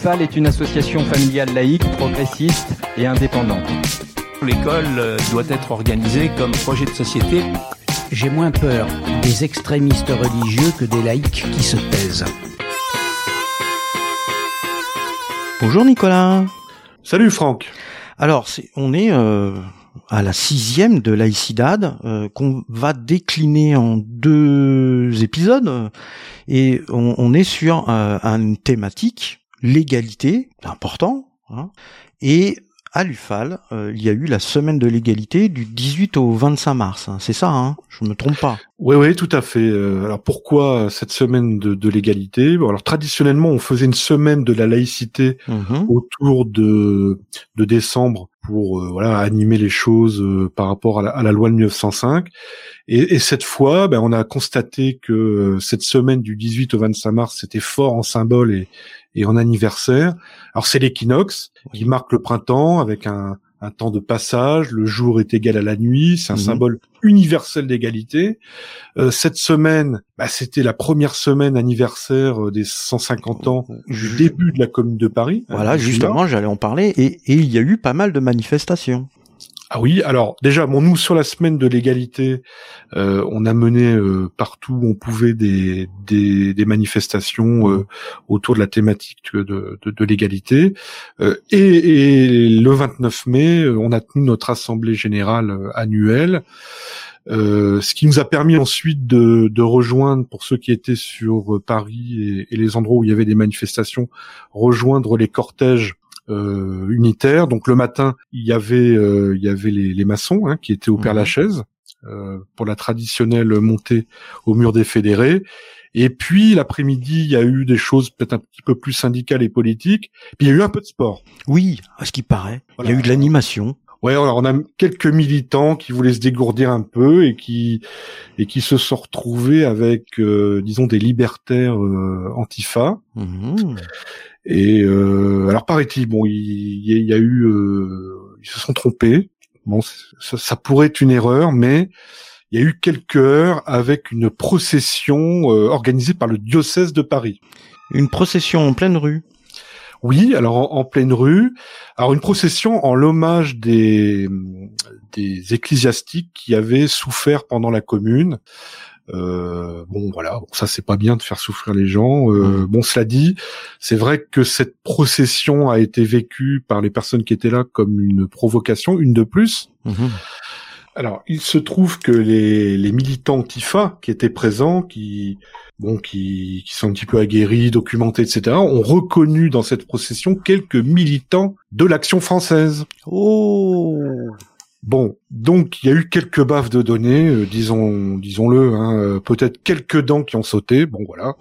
L'UFAL est une association familiale laïque, progressiste et indépendante. L'école euh, doit être organisée comme projet de société. J'ai moins peur des extrémistes religieux que des laïcs qui se taisent. Bonjour Nicolas. Salut Franck. Alors, on est euh, à la sixième de Laïcidad euh, qu'on va décliner en deux épisodes et on, est sur euh, une thématique l'égalité, important, hein, et à l'UFAL, euh, il y a eu la semaine de l'égalité du 18 au 25 mars. Hein. C'est ça, hein? Je me trompe pas. Oui, oui, tout à fait. Euh, alors pourquoi cette semaine de, l'égalité? Alors traditionnellement, on faisait une semaine de la laïcité mhm. autour de, de décembre pour euh, voilà animer les choses par rapport à la, loi de 1905. Et, et cette fois, ben, on a constaté que cette semaine du 18 au 25 mars, c'était fort en symbole et, et en anniversaire. Alors c'est l'équinoxe qui marque le printemps avec un, un, temps de passage, le jour est égal à la nuit, c'est un mhm. symbole universel d'égalité. Euh, cette semaine, bah, c'était la première semaine anniversaire euh, des 150 ans du début de la Commune de Paris. Voilà, justement, j'allais en parler, et, et il y a eu pas mal de manifestations. Ah oui, alors déjà, bon, nous sur la semaine de l'égalité, euh, on a mené euh, partout où on pouvait des, des, des manifestations euh, autour de la thématique de, de, de l'égalité. Et, et, le 29 mai, on a tenu notre assemblée générale annuelle. Euh, ce qui nous a permis ensuite de, de, rejoindre, pour ceux qui étaient sur Paris et, les endroits où il y avait des manifestations, rejoindre les cortèges euh, unitaire. Donc le matin, il y avait euh, il y avait les, les maçons hein, qui étaient au Père mhm. Lachaise euh, pour la traditionnelle montée au mur des fédérés. Et puis l'après-midi, il y a eu des choses peut-être un petit peu plus syndicales et politiques. Puis il y a eu un peu de sport. Oui, à ce qui paraît. Il y a eu de l'animation. Ouais, alors on a quelques militants qui voulaient se dégourdir un peu et qui et qui se sont retrouvés avec, euh, disons, des libertaires euh, antifa. Mhm. Et euh, alors paraît-il, bon, il, y a eu, euh, ils se sont trompés. Bon, ça, ça, pourrait être une erreur, mais il y a eu quelques heures avec une procession euh, organisée par le diocèse de Paris. Une procession en pleine rue. Oui, alors en, pleine rue. Alors une procession en l'hommage des, des ecclésiastiques qui avaient souffert pendant la Commune. Euh, bon voilà, ça c'est pas bien de faire souffrir les gens. Euh, mm. Bon cela dit, c'est vrai que cette procession a été vécue par les personnes qui étaient là comme une provocation, une de plus. Mm-hmm. Alors il se trouve que les, les militants Tifa qui étaient présents, qui bon, qui, qui sont un petit peu aguerris, documentés, etc., ont reconnu dans cette procession quelques militants de l'action française. Oh Bon, donc il y a eu quelques baffes de données, euh, disons, disons-le, hein, euh, peut-être quelques dents qui ont sauté. Bon, voilà,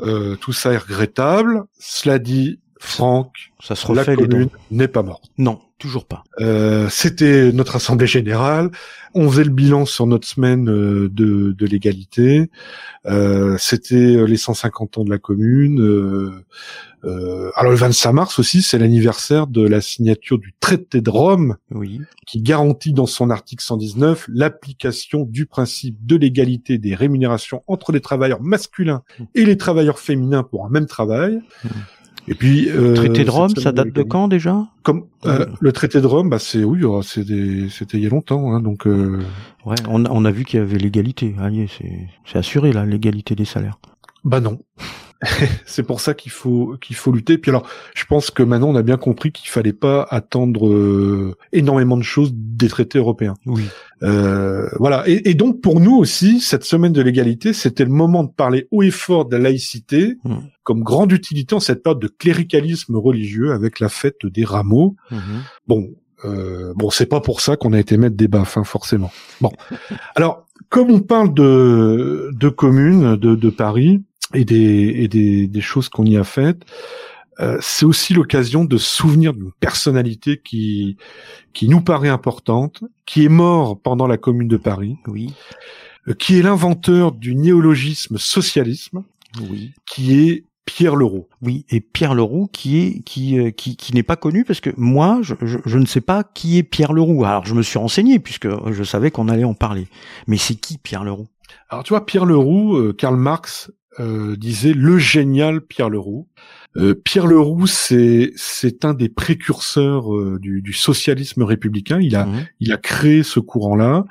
euh, tout ça est regrettable. Cela dit, Franck, ça se refait la commune n'est pas morte. Non, toujours pas. Euh, C'était notre assemblée générale. On faisait le bilan sur notre semaine euh, de, de l'égalité. Euh, C'était les 150 ans de la commune. Euh, alors le 25 mars aussi, c'est l'anniversaire de la signature du traité de Rome, oui. qui garantit dans son article 119 l'application du principe de l'égalité des rémunérations entre les travailleurs masculins et les travailleurs féminins pour un même travail. Mmh. Et puis euh, traité de Rome, ça date de quand déjà? Comme euh, le traité de Rome, bah c'est oui, c'était il y a longtemps, hein, donc. Euh... Ouais, on, on, a vu qu'il y avait l'égalité. C'est assuré là, l'égalité des salaires. Bah non. c'est pour ça qu'il faut qu'il faut lutter. Puis alors, je pense que maintenant on a bien compris qu'il fallait pas attendre euh, énormément de choses des traités européens. Oui. Euh, voilà. Et, et, donc pour nous aussi, cette semaine de l'égalité, c'était le moment de parler haut et fort de la laïcité mmh. comme grande utilité en cette période de cléricalisme religieux avec la fête des rameaux. Mmh. Bon. Euh, bon, c'est pas pour ça qu'on a été mettre des baffes, hein, forcément. Bon, alors comme on parle de, de communes de, de Paris, et des, et des, des choses qu'on y a faites. Euh, c'est aussi l'occasion de souvenir d'une personnalité qui qui nous paraît importante, qui est mort pendant la Commune de Paris, oui, euh, qui est l'inventeur du néologisme socialisme, oui, qui est Pierre Leroux. Oui, et Pierre Leroux qui est qui euh, qui, qui n'est pas connu parce que moi je, je, je, ne sais pas qui est Pierre Leroux. Alors je me suis renseigné puisque je savais qu'on allait en parler. Mais c'est qui Pierre Leroux? Alors tu vois Pierre Leroux, Karl Marx euh, disait le génial Pierre Leroux. Euh, Pierre Leroux, c'est c'est un des précurseurs euh, du, du, socialisme républicain. Il a Mhm. il a créé ce courant-là.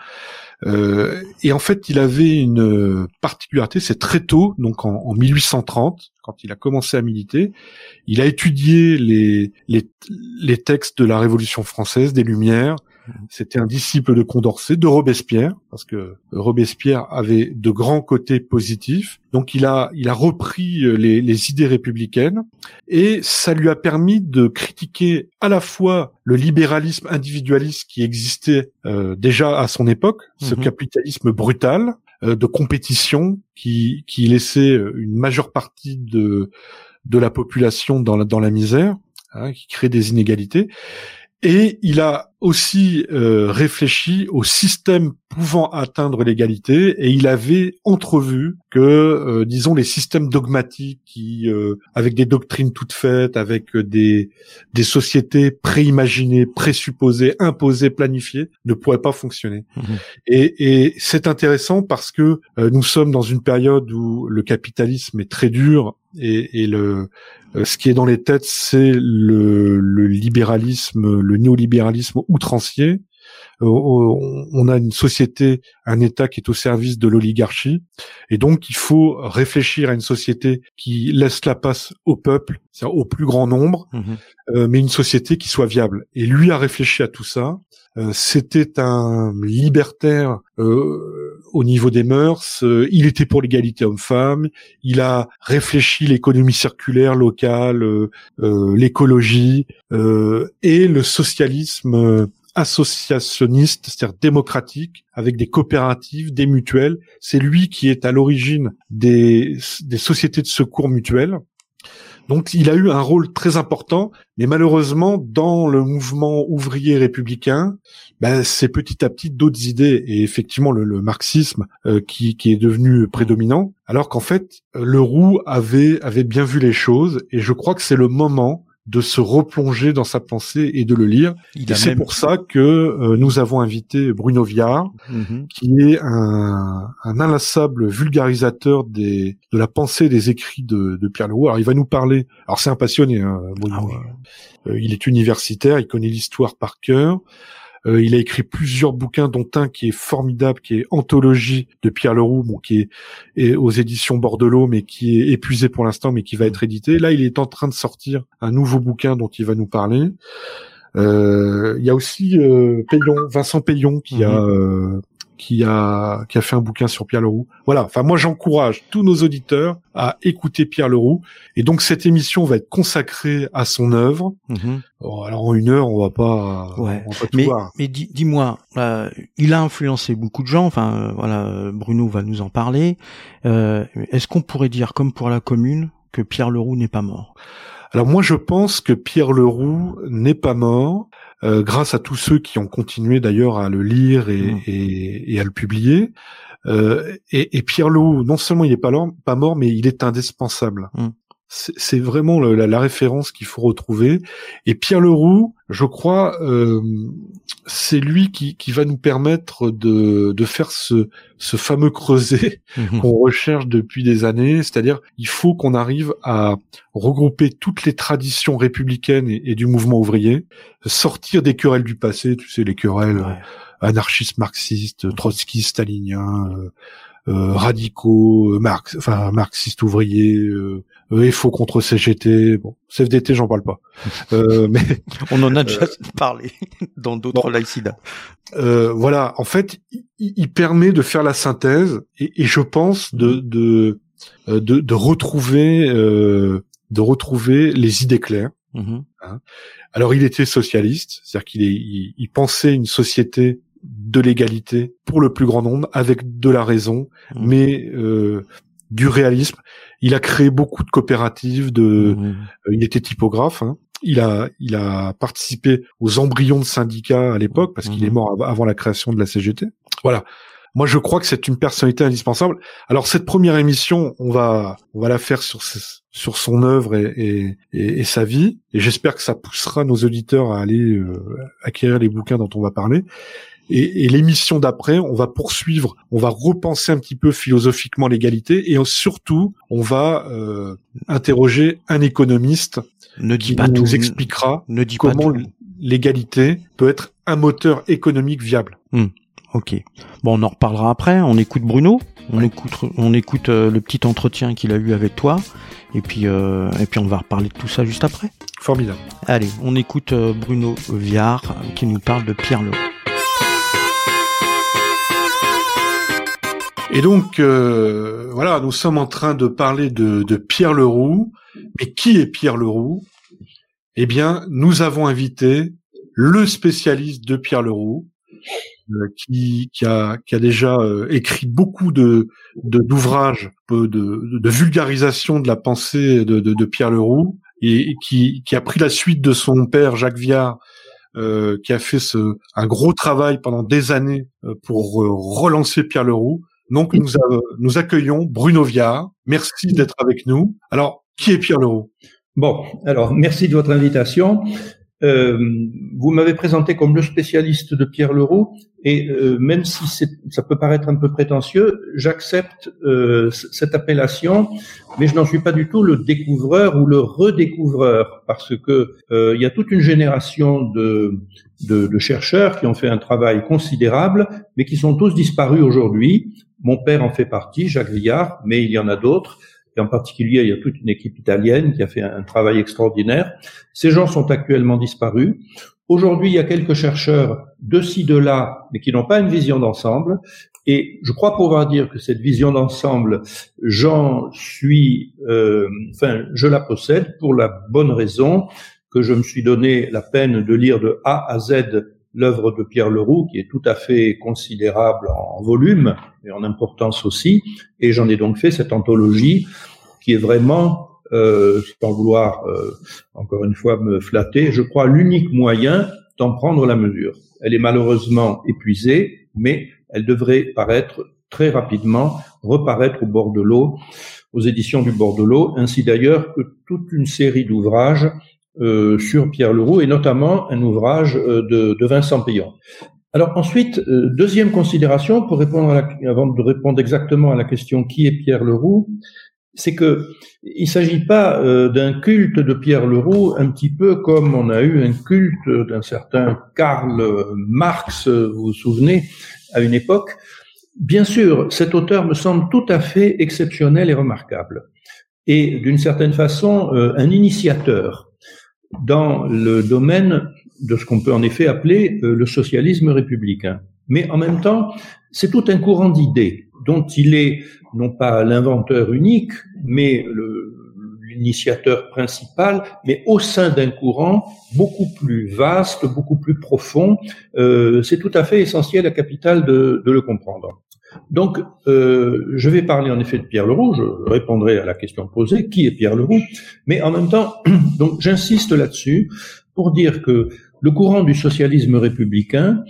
Euh, et en fait, il avait une particularité, c'est très tôt, donc en, en 1830, quand il a commencé à militer, il a étudié les, les, les textes de la Révolution française, des Lumières. C'était un disciple de Condorcet, de Robespierre, parce que Robespierre avait de grands côtés positifs. Donc il a, il a repris euh, les, les idées républicaines et ça lui a permis de critiquer à la fois le libéralisme individualiste qui existait euh, déjà à son époque, ce Mhm. capitalisme brutal euh, de compétition qui, qui laissait euh, une majeure partie de, de la population dans la, dans la misère, hein, qui crée des inégalités. Et il a aussi euh, réfléchi au système pouvant atteindre l'égalité et il avait entrevu que, euh, disons, les systèmes dogmatiques qui, euh, avec des doctrines toutes faites, avec euh, des, des sociétés préimaginées, présupposées, imposées, planifiées, ne pourraient pas fonctionner. Mhm. Et, et c'est intéressant parce que euh, nous sommes dans une période où le capitalisme est très dur et, et le, euh, ce qui est dans les têtes, c'est le, le libéralisme, le néolibéralisme outrancier. Euh, on a une société, un État qui est au service de l'oligarchie, et donc il faut réfléchir à une société qui laisse la place au peuple, c'est-à-dire au plus grand nombre, Mhm. euh, mais une société qui soit viable. Et lui a réfléchi à tout ça. C'était un libertaire euh, au niveau des mœurs. Euh, il était pour l'égalité homme-femme. Il a réfléchi l'économie circulaire locale, euh, euh, l'écologie et le socialisme associationniste, c'est-à-dire démocratique, avec des coopératives, des mutuelles. C'est lui qui est à l'origine des, des sociétés de secours mutuels. Donc il a eu un rôle très important, mais malheureusement dans le mouvement ouvrier républicain, ben, c'est petit à petit d'autres idées. Et effectivement le, marxisme euh, qui, est devenu prédominant, alors qu'en fait le Roux avait avait bien vu les choses. Et je crois que c'est le moment de se replonger dans sa pensée et de le lire. Il Et c'est même. pour ça que euh, nous avons invité Bruno Viard, Mhm. qui est un, un inlassable vulgarisateur des, de la pensée des écrits de, de Pierre Leroux. Alors il va nous parler. Alors c'est un passionné. Hein, Bruno. Ah oui. Euh, il est universitaire, il connaît l'histoire par cœur. Euh, il a écrit plusieurs bouquins, dont un qui est formidable, qui est Anthologie de Pierre Leroux, bon, qui est, est aux éditions Bordelot, mais qui est épuisé pour l'instant, mais qui va être édité. Là, il est en train de sortir un nouveau bouquin dont il va nous parler. Euh, il y a aussi euh, Payon, Vincent Payon, qui a euh, qui a qui a fait un bouquin sur Pierre Leroux. Voilà. Enfin, moi, j'encourage tous nos auditeurs à écouter Pierre Leroux. Et donc, cette émission va être consacrée à son œuvre. Mhm. Bon, alors, en une heure, on va pas, Ouais. on va pas tout Mais, voir. mais dis- dis-moi, euh, il a influencé beaucoup de gens. Enfin, euh, voilà, Bruno va nous en parler. Euh, Est-ce qu'on pourrait dire, comme pour la commune, que Pierre Leroux n'est pas mort? Alors moi, je pense que Pierre Leroux n'est pas mort, euh, grâce à tous ceux qui ont continué d'ailleurs à le lire et, Mm. et- et à le publier. Euh, et, et Pierre Leroux, non seulement il n'est pas mort, mais il est indispensable. Mm. C'est vraiment le- la, la référence qu'il faut retrouver. Et Pierre Leroux, je crois, euh, c'est lui qui, qui va nous permettre de, de faire ce, ce fameux creuset Mhm. qu'on recherche depuis des années, c'est-à-dire il faut qu'on arrive à regrouper toutes les traditions républicaines et, et du mouvement ouvrier, sortir des querelles du passé, tu sais les querelles Ouais. anarchistes, marxistes, trotskistes, staliniens, euh, euh, radicaux, euh, marx, enfin marxistes ouvriers, euh, euh, FO contre CGT, bon CFDT j'en parle pas, euh, mais On en a déjà parlé dans d'autres bon. euh, voilà, en fait, il, il permet de faire la synthèse et, et je pense de de euh, de, de retrouver euh, de retrouver les idées claires. Mhm. Alors, il était socialiste, c'est-à-dire qu'il il, il pensait une société de l'égalité pour le plus grand nombre, avec de la raison, Mhm. mais euh, du réalisme. Il a créé beaucoup de coopératives, de, Mhm. euh, il était typographe. hein. Il a, il a participé aux embryons de syndicats à l'époque parce qu'il est mort av- avant la création de la CGT. Voilà. Moi, je crois que c'est une personnalité indispensable. Alors, cette première émission, on va, on va la faire sur sur son œuvre et, et, et- et sa vie. Et j'espère que ça poussera nos auditeurs à aller euh, acquérir les bouquins dont on va parler. Et, l'émission d'après, on va poursuivre, on va repenser un petit peu philosophiquement l'égalité et surtout, on va euh, interroger un économiste ne qui pas nous tout, expliquera ne comment l'égalité peut être un moteur économique viable. Ok. Bon, on en reparlera après. On écoute Bruno. On écoute, on écoute euh, le petit entretien qu'il a eu avec toi. Et puis, euh, et puis on va reparler de tout ça juste après. Formidable. Allez, on écoute euh, Bruno Viard qui nous parle de Pierre Leroux. Et donc, euh, voilà, nous sommes en train de parler de, de Pierre Leroux. Mais qui est Pierre Leroux? Eh bien, nous avons invité le spécialiste de Pierre Leroux, euh, qui, a, déjà euh, écrit beaucoup de d'ouvrages de, vulgarisation de la pensée de, Pierre Leroux, et, qui, a pris la suite de son père Jacques Viard, qui a fait un gros travail pendant des années pour relancer Pierre Leroux. Donc nous, accueillons Bruno Viard. Merci d'être avec nous. Alors, qui est Pierre Leroux? Bon, alors merci de votre invitation. Euh, vous m'avez présenté comme le spécialiste de Pierre Leroux, et euh, même si ça peut paraître un peu prétentieux, j'accepte euh, cette appellation, mais je n'en suis pas du tout le découvreur ou le redécouvreur, parce que euh, il y a toute une génération de, de, de chercheurs qui ont fait un travail considérable, mais qui sont tous disparus aujourd'hui. Mon père en fait partie, Jacques Villard, mais il y en a d'autres. Et en particulier, il y a toute une équipe italienne qui a fait un travail extraordinaire. Ces gens sont actuellement disparus. Aujourd'hui, il y a quelques chercheurs de ci, de là, mais qui n'ont pas une vision d'ensemble. Et je crois pouvoir dire que cette vision d'ensemble, j'en suis, euh, enfin, je la possède pour la bonne raison que je me suis donné la peine de lire de A à Z l'œuvre de Pierre Leroux, qui est tout à fait considérable en volume et en importance aussi. Et j'en ai donc fait cette anthologie qui est vraiment, euh, sans vouloir euh, encore une fois me flatter, je crois l'unique moyen d'en prendre la mesure. Elle est malheureusement épuisée, mais elle devrait paraître très rapidement, reparaître au bord de l'eau, aux éditions du bord de l'eau, ainsi d'ailleurs que toute une série d'ouvrages euh, sur Pierre Leroux, et notamment un ouvrage euh, de, Vincent Payon. Alors ensuite, euh, deuxième considération, pour répondre avant de répondre exactement à la question qui est Pierre Leroux, c'est que il s'agit pas euh, d'un culte de Pierre Leroux, un petit peu comme on a eu un culte d'un certain Karl Marx, vous vous souvenez, à une époque. Bien sûr, cet auteur me semble tout à fait exceptionnel et remarquable, et d'une certaine façon un initiateur dans le domaine de ce qu'on peut en effet appeler euh, le socialisme républicain. Mais en même temps, c'est tout un courant d'idées dont il est non pas l'inventeur unique, mais l'initiateur principal, mais au sein d'un courant beaucoup plus vaste, beaucoup plus profond. Euh, c'est tout à fait essentiel, à capital de, de le comprendre. Donc, euh, je vais parler en effet de Pierre Leroux, je répondrai à la question posée, qui est Pierre Leroux, mais en même temps, donc j'insiste là-dessus pour dire que le courant du socialisme républicain,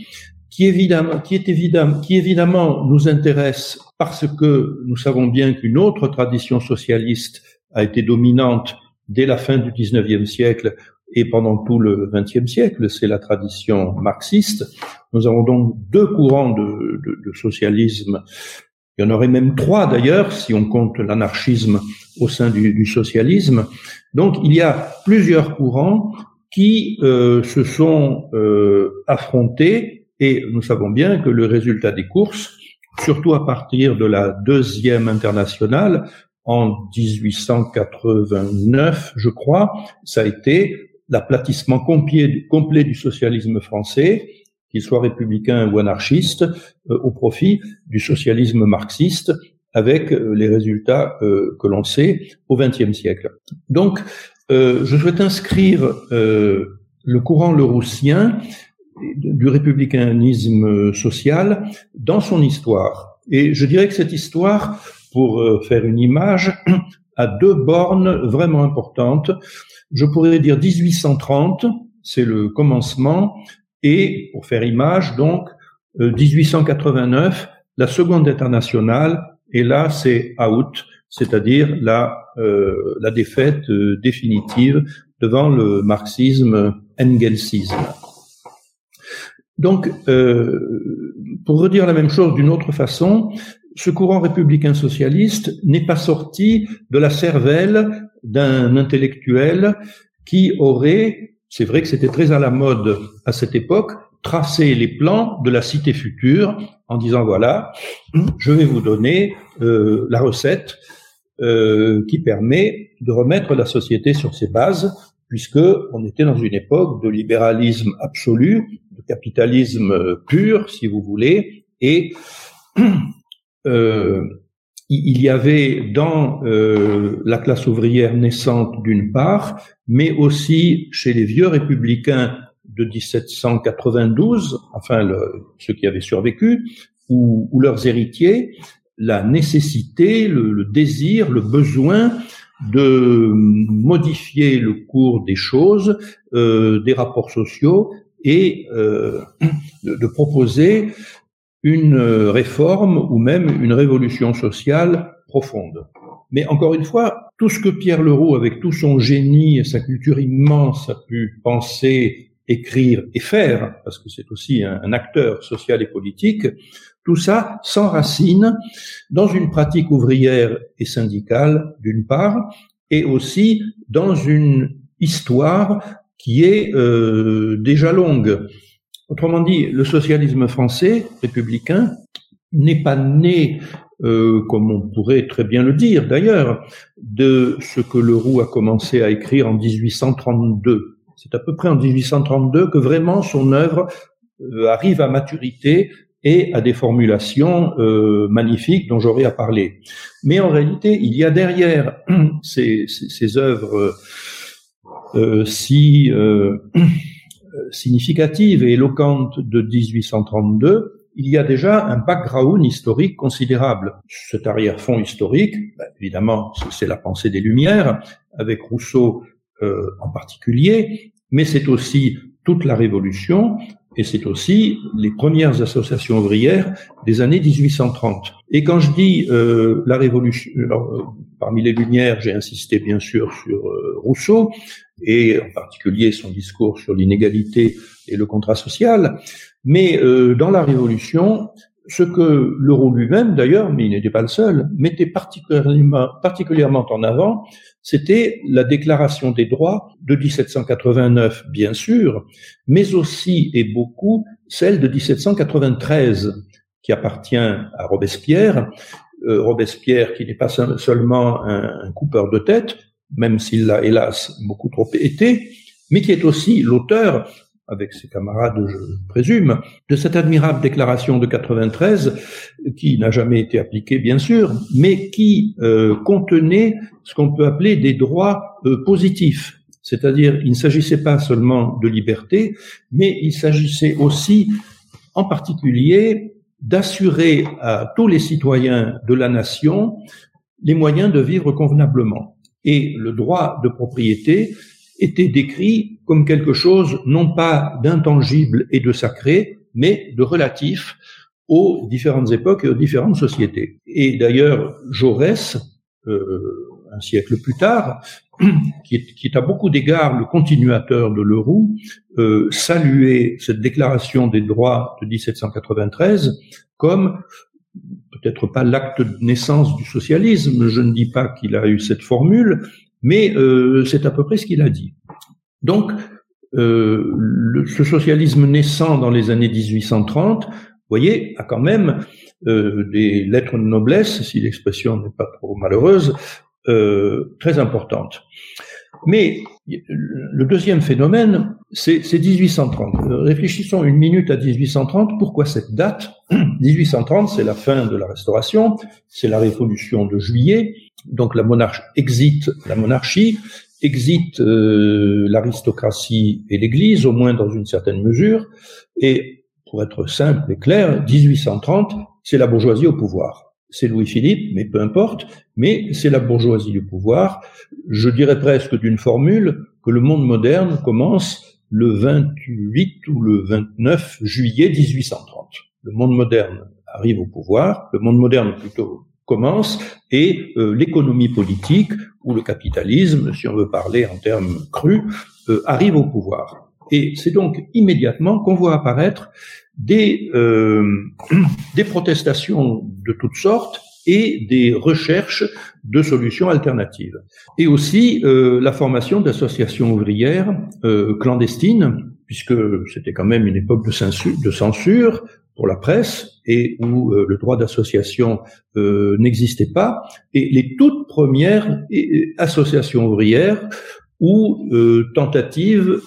qui évidemment, qui est évidemment, qui évidemment nous intéresse parce que nous savons bien qu'une autre tradition socialiste a été dominante dès la fin du XIXe siècle et pendant tout le XXe siècle, c'est la tradition marxiste. Nous avons donc deux courants de, de- de socialisme. Il y en aurait même trois d'ailleurs, si on compte l'anarchisme au sein du, du socialisme. Donc il y a plusieurs courants qui euh, se sont euh, affrontés et nous savons bien que le résultat des courses, surtout à partir de la deuxième internationale en 1889, je crois, ça a été l'aplatissement complet, du socialisme français, qu'il soit républicain ou anarchiste, euh, au profit du socialisme marxiste, avec euh, les résultats euh, que l'on sait au XXe siècle. Donc, je souhaite inscrire le courant leroussien du républicanisme social dans son histoire. Et je dirais que cette histoire, pour faire une image, a deux bornes vraiment importantes. Je pourrais dire 1830, c'est le commencement, et pour faire image, donc, euh, 1889, la seconde internationale, et là c'est out, c'est-à-dire la, euh, la défaite euh, définitive devant le marxisme engelsisme. Donc, euh, pour redire la même chose d'une autre façon, ce courant républicain socialiste n'est pas sorti de la cervelle d'un intellectuel qui aurait, c'est vrai que c'était très à la mode à cette époque, tracé les plans de la cité future en disant voilà, je vais vous donner euh, la recette euh, qui permet de remettre la société sur ses bases, puisque on était dans une époque de libéralisme absolu, de capitalisme pur, si vous voulez, et il y avait dans euh, la classe ouvrière naissante d'une part, mais aussi chez les vieux républicains de 1792, enfin ceux qui avaient survécu, ou, leurs héritiers, la nécessité, le, désir, le besoin de modifier le cours des choses, euh, des rapports sociaux, et euh, de proposer une réforme ou même une révolution sociale profonde. Mais encore une fois, tout ce que Pierre Leroux, avec tout son génie et sa culture immense, a pu penser, écrire et faire, parce que c'est aussi un, acteur social et politique, tout ça s'enracine dans une pratique ouvrière et syndicale, d'une part, et aussi dans une histoire qui est euh, déjà longue. Autrement dit, le socialisme français républicain n'est pas né, euh, comme on pourrait très bien le dire d'ailleurs, de ce que Leroux a commencé à écrire en 1832. C'est à peu près en 1832 que vraiment son œuvre euh, arrive à maturité et à des formulations euh, magnifiques dont j'aurai à parler. Mais en réalité, il y a derrière ces, ces, ces œuvres euh, si euh, significative et éloquente de 1832, il y a déjà un background historique considérable. Cet arrière-fond historique, ben, évidemment, c'est la pensée des Lumières, avec Rousseau euh, en particulier, mais c'est aussi toute la Révolution, et c'est aussi les premières associations ouvrières des années 1830. Et quand je dis euh, la Révolution, euh, parmi les Lumières, j'ai insisté bien sûr sur euh, Rousseau, et en particulier son discours sur l'inégalité et le contrat social, mais euh, dans la Révolution, ce que l'euro lui-même, d'ailleurs, mais il n'était pas le seul, mettait particulièrement, en avant, c'était la déclaration des droits de 1789, bien sûr, mais aussi et beaucoup celle de 1793, qui appartient à Robespierre. Euh, Robespierre, qui n'est pas seulement un, un coupeur de tête, même s'il l'a hélas beaucoup trop été, mais qui est aussi l'auteur avec ses camarades, je présume, de cette admirable déclaration de 93, qui n'a jamais été appliquée, bien sûr, mais qui euh, contenait ce qu'on peut appeler des droits euh, positifs. C'est-à-dire, il ne s'agissait pas seulement de liberté, mais il s'agissait aussi, en particulier, d'assurer à tous les citoyens de la nation les moyens de vivre convenablement. Et le droit de propriété était décrit comme quelque chose non pas d'intangible et de sacré, mais de relatif aux différentes époques et aux différentes sociétés. Et d'ailleurs, Jaurès, euh, un siècle plus tard, qui est, à beaucoup d'égards le continuateur de Leroux, euh, saluait cette déclaration des droits de 1793 comme peut-être pas l'acte de naissance du socialisme, je ne dis pas qu'il a eu cette formule, mais euh, c'est à peu près ce qu'il a dit. Donc, euh, le, ce socialisme naissant dans les années 1830, vous voyez, a quand même euh, des lettres de noblesse, si l'expression n'est pas trop malheureuse, très importantes. Mais le deuxième phénomène, c'est 1830. Réfléchissons une minute à 1830. Pourquoi cette date? 1830, c'est la fin de la Restauration, c'est la Révolution de juillet, donc la monarchie exit la monarchie, exit euh, l'aristocratie et l'Église, au moins dans une certaine mesure, et pour être simple et clair, 1830, c'est la bourgeoisie au pouvoir. C'est Louis-Philippe, mais peu importe, mais c'est la bourgeoisie au pouvoir. Je dirais presque d'une formule que le monde moderne commence le 28 ou le 29 juillet 1830. Le monde moderne arrive au pouvoir, le monde moderne plutôt commence et euh, l'économie politique ou le capitalisme, si on veut parler en termes crus, euh, arrive au pouvoir. Et c'est donc immédiatement qu'on voit apparaître des, euh, des protestations de toutes sortes et des recherches de solutions alternatives. Et aussi la formation d'associations ouvrières clandestines, puisque c'était quand même une époque de censure, de censure pour la presse et où euh, le droit d'association euh, n'existait pas. Et les toutes premières associations ouvrières ou euh, tentatives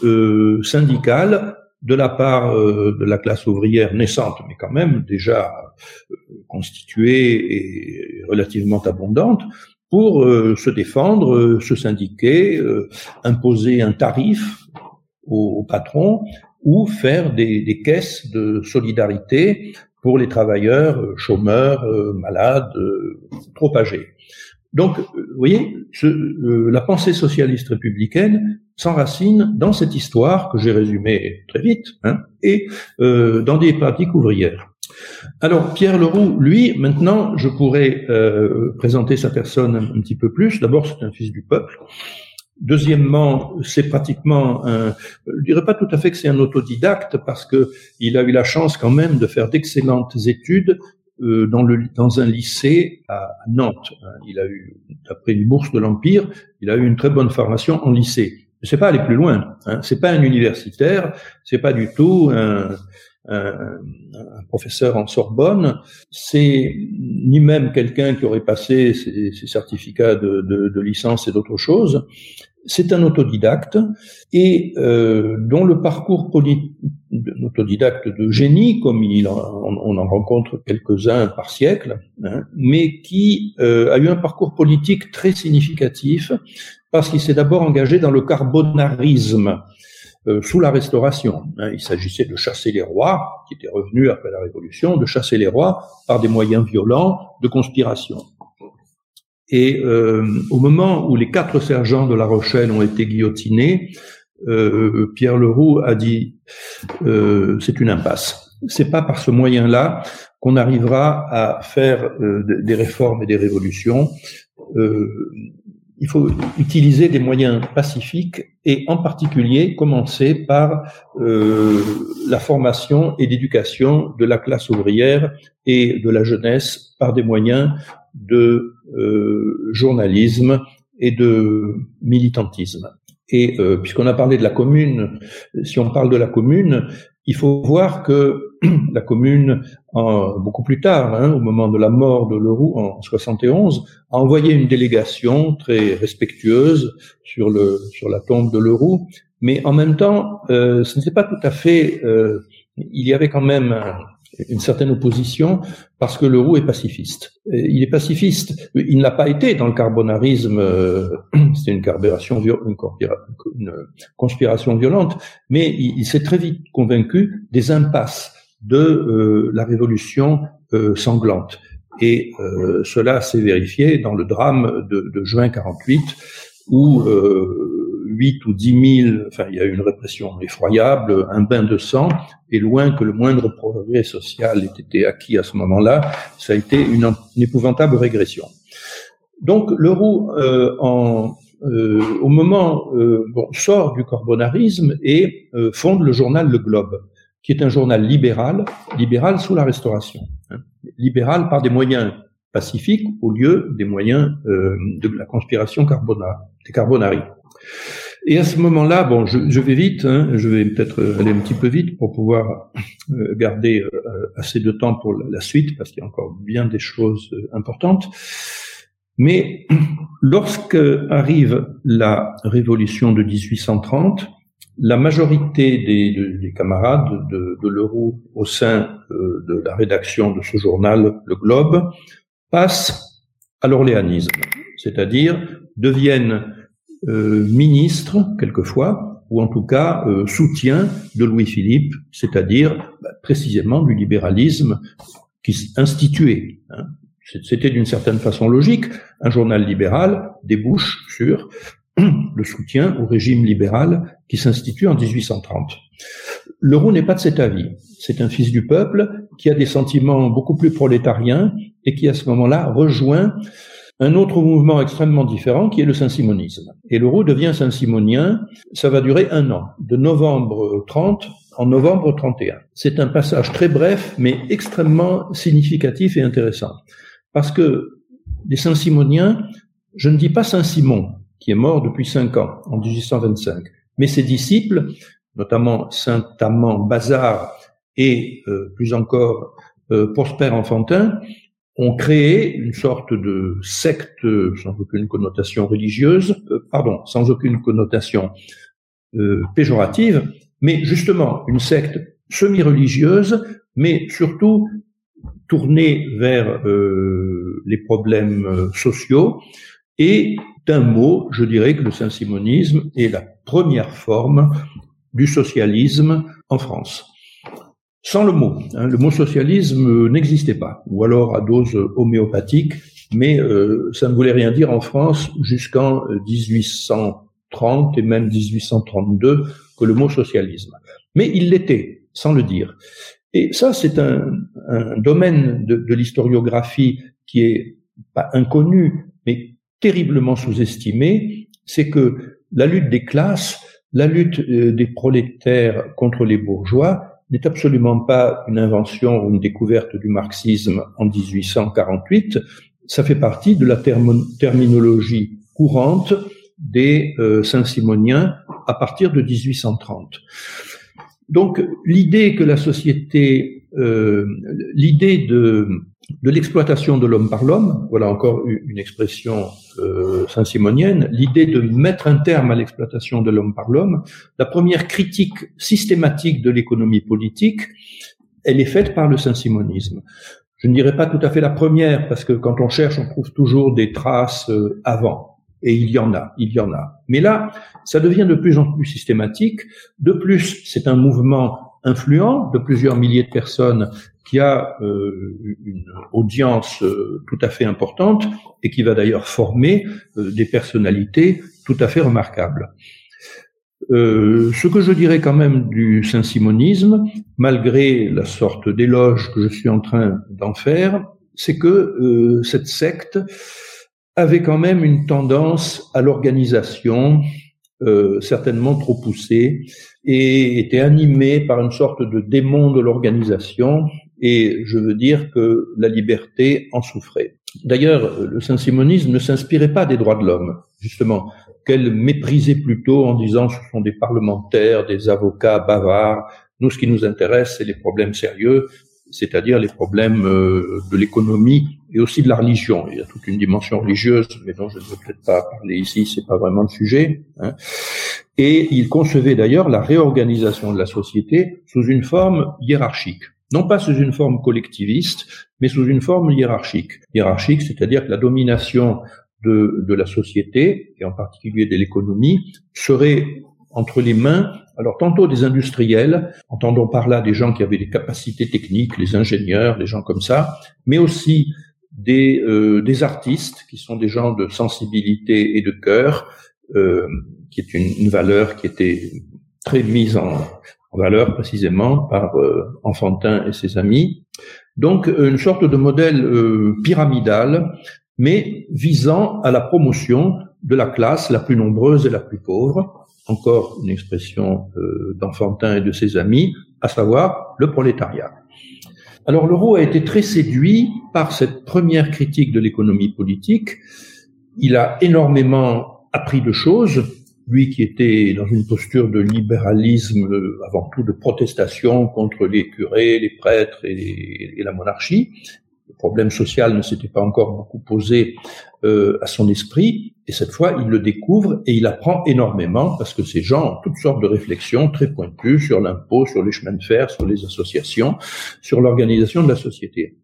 syndicales de la part de la classe ouvrière naissante, mais quand même déjà constituée et relativement abondante, pour se défendre, se syndiquer, imposer un tarif au patron ou faire des, des, caisses de solidarité pour les travailleurs euh, chômeurs, euh, malades, euh, trop âgés. Donc, vous voyez, ce, la pensée socialiste républicaine s'enracine dans cette histoire que j'ai résumée très vite, hein, et euh, dans des pratiques ouvrières. Alors, Pierre Leroux, lui, maintenant, je pourrais euh, présenter sa personne un petit peu plus. D'abord, c'est un fils du peuple. Deuxièmement, c'est pratiquement un, je dirais pas tout à fait que c'est un autodidacte parce que il a eu la chance quand même de faire d'excellentes études euh, dans, le, dans un lycée à Nantes. Il a eu, d'après une bourse de l'Empire, il a eu une très bonne formation en lycée. C'est pas aller plus loin. Hein. C'est pas un universitaire. C'est pas du tout un, un, professeur en Sorbonne, c'est ni même quelqu'un qui aurait passé ses, certificats de, de, de, licence et d'autres choses. C'est un autodidacte et euh, dont le parcours autodidacte de génie, comme il on, en rencontre quelques-uns par siècle, hein, mais qui euh, a eu un parcours politique très significatif parce qu'il s'est d'abord engagé dans le carbonarisme, euh, sous la Restauration. Hein, il s'agissait de chasser les rois, qui étaient revenus après la Révolution, de chasser les rois par des moyens violents de conspiration. Et euh, au moment où les quatre sergents de La Rochelle ont été guillotinés, euh, Pierre Leroux a dit euh, c'est une impasse. C'est pas par ce moyen-là qu'on arrivera à faire euh, des réformes et des révolutions. Euh, il faut utiliser des moyens pacifiques et en particulier commencer par euh, la formation et l'éducation de la classe ouvrière et de la jeunesse par des moyens de journalisme et de militantisme. Et euh, puisqu'on a parlé de la commune, si on parle de la commune, il faut voir que la commune, en, beaucoup plus tard, hein, au moment de la mort de Leroux en 71, a envoyé une délégation très respectueuse sur, le, sur la tombe de Leroux, mais en même temps, euh, ce n'était pas tout à fait... Euh, il y avait quand même une certaine opposition parce que Leroux est pacifiste. Il est pacifiste. Il n'a pas été dans le carbonarisme. Euh, c'était une, une, une, conspiration violente, mais il, s'est très vite convaincu des impasses de euh, la révolution euh, sanglante. Et cela s'est vérifié dans le drame de, de juin 48, où 8 ou 10 000, enfin il y a eu une répression effroyable, un bain de sang, et loin que le moindre progrès social ait été acquis à ce moment-là, ça a été une, épouvantable régression. Donc Leroux, euh, en, euh, au moment, euh, bon, sort du corbonarisme et euh, fonde le journal Le Globe, qui est un journal libéral, libéral sous la Restauration, hein, libéral par des moyens pacifiques au lieu des moyens euh, de la conspiration carbona, des carbonari. Et à ce moment-là, bon, je, je vais vite, hein, je vais peut-être aller un petit peu vite pour pouvoir euh, garder euh, assez de temps pour la suite, parce qu'il y a encore bien des choses euh, importantes. Mais lorsque arrive la révolution de 1830, la majorité des, des camarades de, de Leroux au sein de la rédaction de ce journal, Le Globe, passent à l'orléanisme, c'est-à-dire deviennent euh, ministre, quelquefois, ou en tout cas euh, soutien de Louis-Philippe, c'est-à-dire bah, précisément du libéralisme qui institué. Hein. C'était d'une certaine façon logique. Un journal libéral débouche sur le soutien au régime libéral qui s'institue en 1830. Leroux n'est pas de cet avis. C'est un fils du peuple qui a des sentiments beaucoup plus prolétariens et qui à ce moment-là rejoint un autre mouvement extrêmement différent qui est le saint-simonisme. Et Leroux devient saint-simonien, ça va durer un an, de novembre 30 en novembre 31. C'est un passage très bref, mais extrêmement significatif et intéressant. Parce que les saint-simoniens, je ne dis pas Saint-Simon, qui est mort depuis cinq ans, en 1825, mais ses disciples, notamment Saint Amand Bazar et euh, plus encore euh, Prosper Enfantin, ont créé une sorte de secte sans aucune connotation religieuse, euh, pardon, sans aucune connotation euh, péjorative, mais justement une secte semi-religieuse, mais surtout tournée vers euh, les problèmes sociaux. Et d'un mot, je dirais que le saint-simonisme est la première forme du socialisme en France sans le mot. Hein, le mot socialisme n'existait pas, ou alors à dose homéopathique, mais euh, ça ne voulait rien dire en France jusqu'en 1830 et même 1832 que le mot socialisme. Mais il l'était, sans le dire. Et ça, c'est un, domaine de, de l'historiographie qui est pas inconnu, mais terriblement sous-estimé, c'est que la lutte des classes, la lutte euh, des prolétaires contre les bourgeois, n'est absolument pas une invention ou une découverte du marxisme en 1848. Ça fait partie de la terminologie courante des euh, Saint-Simoniens à partir de 1830. Donc l'idée que la société, euh, l'idée de de l'exploitation de l'homme par l'homme, voilà encore une expression euh, saint-simonienne, l'idée de mettre un terme à l'exploitation de l'homme par l'homme, la première critique systématique de l'économie politique, elle est faite par le saint-simonisme. Je ne dirais pas tout à fait la première, parce que quand on cherche, on trouve toujours des traces euh, avant. Et il y en a, il y en a. Mais là, ça devient de plus en plus systématique. De plus, c'est un mouvement influent de plusieurs milliers de personnes qui a euh, une audience euh, tout à fait importante et qui va d'ailleurs former euh, des personnalités tout à fait remarquables. ce que je dirais quand même du saint-simonisme, malgré la sorte d'éloge que je suis en train d'en faire, c'est que cette secte avait quand même une tendance à l'organisation, euh, certainement trop poussée, et était animée par une sorte de démon de l'organisation, et je veux dire que la liberté en souffrait. D'ailleurs, le saint-simonisme ne s'inspirait pas des droits de l'homme, justement, qu'elle méprisait plutôt en disant ce sont des parlementaires, des avocats bavards. Nous, ce qui nous intéresse, c'est les problèmes sérieux, c'est-à-dire les problèmes euh, de l'économie et aussi de la religion. Il y a toute une dimension religieuse, mais dont je ne veux peut-être pas parler ici, c'est pas vraiment le sujet. Hein. Et il concevait d'ailleurs la réorganisation de la société sous une forme hiérarchique. Non pas sous une forme collectiviste, mais sous une forme hiérarchique. Hiérarchique, c'est-à-dire que la domination de, de la société, et en particulier de l'économie, serait entre les mains alors tantôt des industriels, entendons par là des gens qui avaient des capacités techniques, les ingénieurs, des gens comme ça, mais aussi des, euh, des artistes qui sont des gens de sensibilité et de cœur, euh, qui est une, valeur qui était très mise en, valeur précisément par euh, Enfantin et ses amis. Donc une sorte de modèle pyramidal, mais visant à la promotion de la classe la plus nombreuse et la plus pauvre, encore une expression d'Enfantin et de ses amis, à savoir le prolétariat. Alors Leroux a été très séduit par cette première critique de l'économie politique. Il a énormément appris de choses, lui qui était dans une posture de libéralisme, avant tout de protestation contre les curés, les prêtres et la monarchie. Problème social ne s'était pas encore beaucoup posé euh, à son esprit, et cette fois, il le découvre et il apprend énormément parce que ces gens ont toutes sortes de réflexions très pointues sur l'impôt, sur les chemins de fer, sur les associations, sur l'organisation de la société.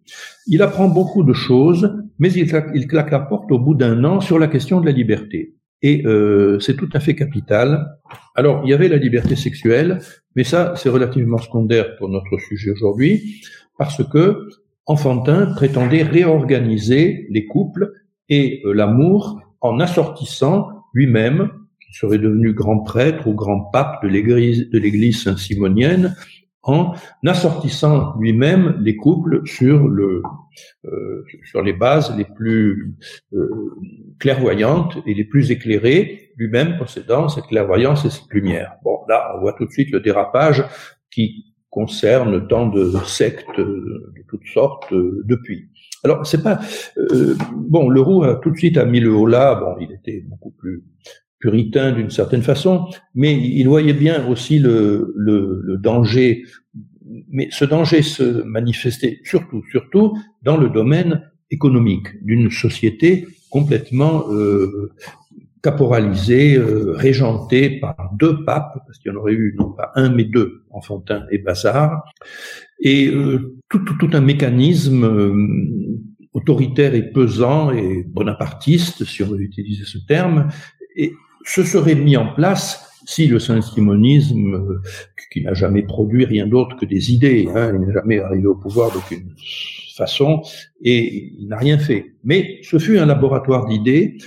Il apprend beaucoup de choses, mais il claque, il claque la porte au bout d'un an sur la question de la liberté. Et euh, c'est tout à fait capital. Alors, il y avait la liberté sexuelle, mais ça, c'est relativement secondaire pour notre sujet aujourd'hui, parce que Enfantin prétendait réorganiser les couples et euh, l'amour en assortissant lui-même, qui serait devenu grand prêtre ou grand pape de l'église, de l'église saint-simonienne, en assortissant lui-même les couples sur euh, les bases les plus euh, clairvoyantes et les plus éclairées, lui-même possédant cette clairvoyance et cette lumière. Bon, là, on voit tout de suite le dérapage qui concerne tant de sectes de toutes sortes euh, depuis. Alors, c'est pas bon. Le roux a tout de suite a mis le haut là. Bon, il était beaucoup plus puritain d'une certaine façon, mais il voyait bien aussi le, le, le, danger. Mais ce danger se manifestait surtout, surtout dans le domaine économique d'une société complètement euh, caporalisée, euh, régentée par deux papes, parce qu'il y en aurait eu non pas un mais deux, Enfantin et Bazar, et euh, tout, tout, tout, un mécanisme euh, autoritaire et pesant et bonapartiste, si on veut utiliser ce terme, et se serait mis en place si le saint-simonisme, euh, qui n'a jamais produit rien d'autre que des idées, hein, il n'est jamais arrivé au pouvoir d'aucune façon, et il n'a rien fait. Mais ce fut un laboratoire d'idées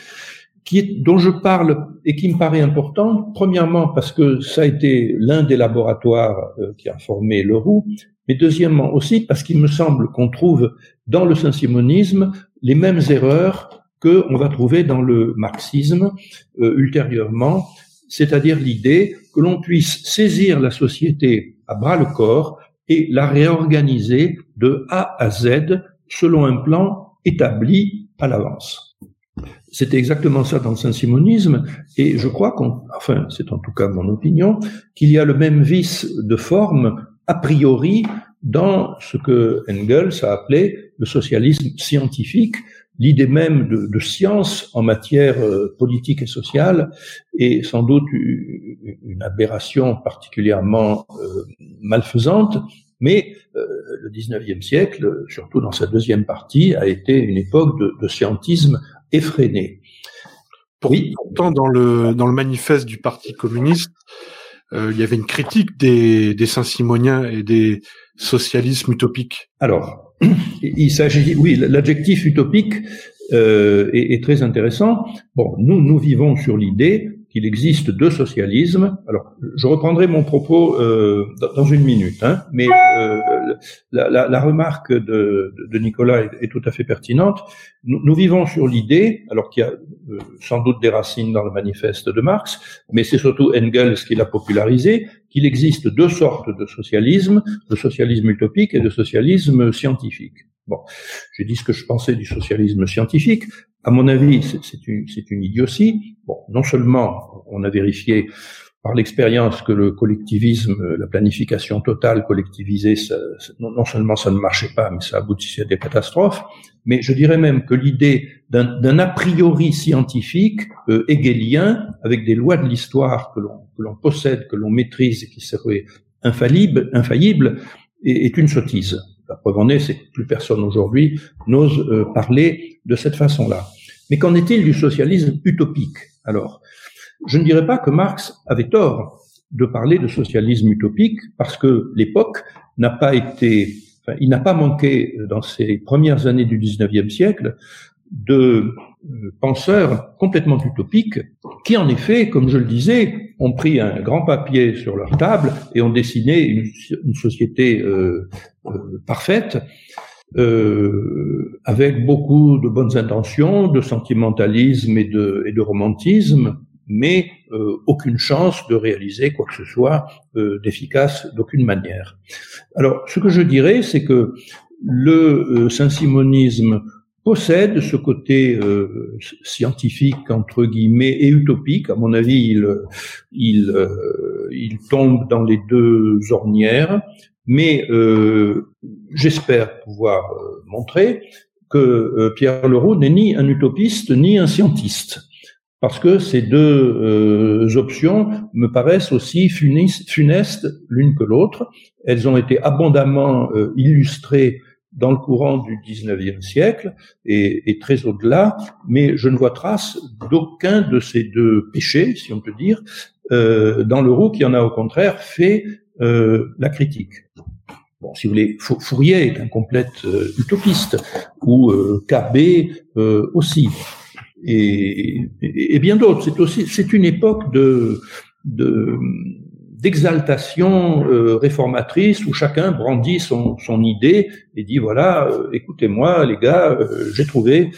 qui dont je parle et qui me paraît important, premièrement parce que ça a été l'un des laboratoires euh, qui a formé le roux, mais deuxièmement aussi parce qu'il me semble qu'on trouve dans le saint-simonisme les mêmes erreurs que on va trouver dans le marxisme euh, ultérieurement, c'est-à-dire l'idée que l'on puisse saisir la société à bras le corps et la réorganiser de A à Z selon un plan établi à l'avance. C'était exactement ça dans le saint-simonisme, et je crois qu'on, enfin, c'est en tout cas mon opinion, qu'il y a le même vice de forme a priori dans ce que Engels a appelé le socialisme scientifique, l'idée même de, science en matière euh, politique et sociale est sans doute une aberration particulièrement euh, malfaisante, mais euh, le 19e siècle, surtout dans sa deuxième partie, a été une époque de scientisme effréné. Oui. Pourtant, dans le, dans le manifeste du Parti communiste, il y avait une critique des, des Saint-Simoniens et des socialismes utopiques. Alors, il s'agit, oui, l'adjectif utopique euh, est, est, très intéressant. Bon, nous, nous vivons sur l'idée qu'il existe deux socialismes. Alors, je reprendrai mon propos euh, dans une minute, hein, mais euh, la, la, la, remarque de, de Nicolas est, est, tout à fait pertinente. Nous, nous vivons sur l'idée, alors qu'il y a euh, sans doute des racines dans le manifeste de Marx, mais c'est surtout Engels qui l'a popularisé, qu'il existe deux sortes de socialisme, de socialisme utopique et de socialisme scientifique. Bon, j'ai dit ce que je pensais du socialisme scientifique. À mon avis, c'est une, une, idiotie. Bon, non seulement on a vérifié par l'expérience que le collectivisme, la planification totale collectivisée, non, seulement ça ne marchait pas, mais ça aboutissait à des catastrophes, mais je dirais même que l'idée d'un a priori scientifique euh, hegelien, avec des lois de l'histoire que l'on possède, que l'on maîtrise et qui seraient infaillibles, infaillibles est, est une sottise. La preuve en est, c'est que plus personne aujourd'hui n'ose euh, parler de cette façon-là. Mais qu'en est-il du socialisme utopique? Alors, je ne dirais pas que Marx avait tort de parler de socialisme utopique parce que l'époque n'a pas été, enfin, il n'a pas manqué dans ces premières années du 19e siècle de euh, penseurs complètement utopiques qui, en effet, comme je le disais, ont pris un grand papier sur leur table et ont dessiné une, société euh, euh, parfaite euh, avec beaucoup de bonnes intentions, de sentimentalisme et de romantisme, mais euh, aucune chance de réaliser quoi que ce soit euh, d'efficace d'aucune manière. Alors, ce que je dirais, c'est que le euh, saint-simonisme possède ce côté scientifique entre guillemets et utopique. À mon avis, il tombe dans les deux ornières, mais j'espère pouvoir montrer que Pierre Leroux n'est ni un utopiste ni un scientiste parce que ces deux euh, options me paraissent aussi funestes l'une que l'autre. Elles ont été abondamment euh, illustrées dans le courant du XIXe siècle et, et très au-delà, mais je ne vois trace d'aucun de ces deux péchés, si on peut dire, euh, dans l'euro qui en a au contraire fait euh, la critique. Bon, si vous voulez, Fourier est un complète euh, utopiste, ou KB aussi et, et, bien d'autres. C'est aussi c'est une époque de, de d'exaltation réformatrice où chacun brandit son, son idée et dit voilà, écoutez-moi les gars, j'ai trouvé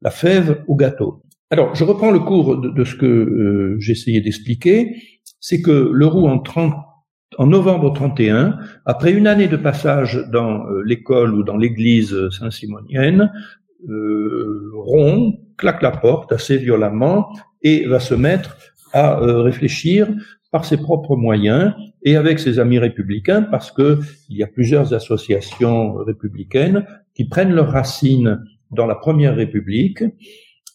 la fève au gâteau. Alors, je reprends le cours de, ce que euh, essayé d'expliquer. C'est que le roux en, 30, en novembre 31, après une année de passage dans euh, l'école ou dans l'église saint-simonienne, euh, rompt, claque la porte assez violemment et va se mettre à euh, réfléchir par ses propres moyens et avec ses amis républicains parce que il y a plusieurs associations républicaines qui prennent leurs racines dans la première République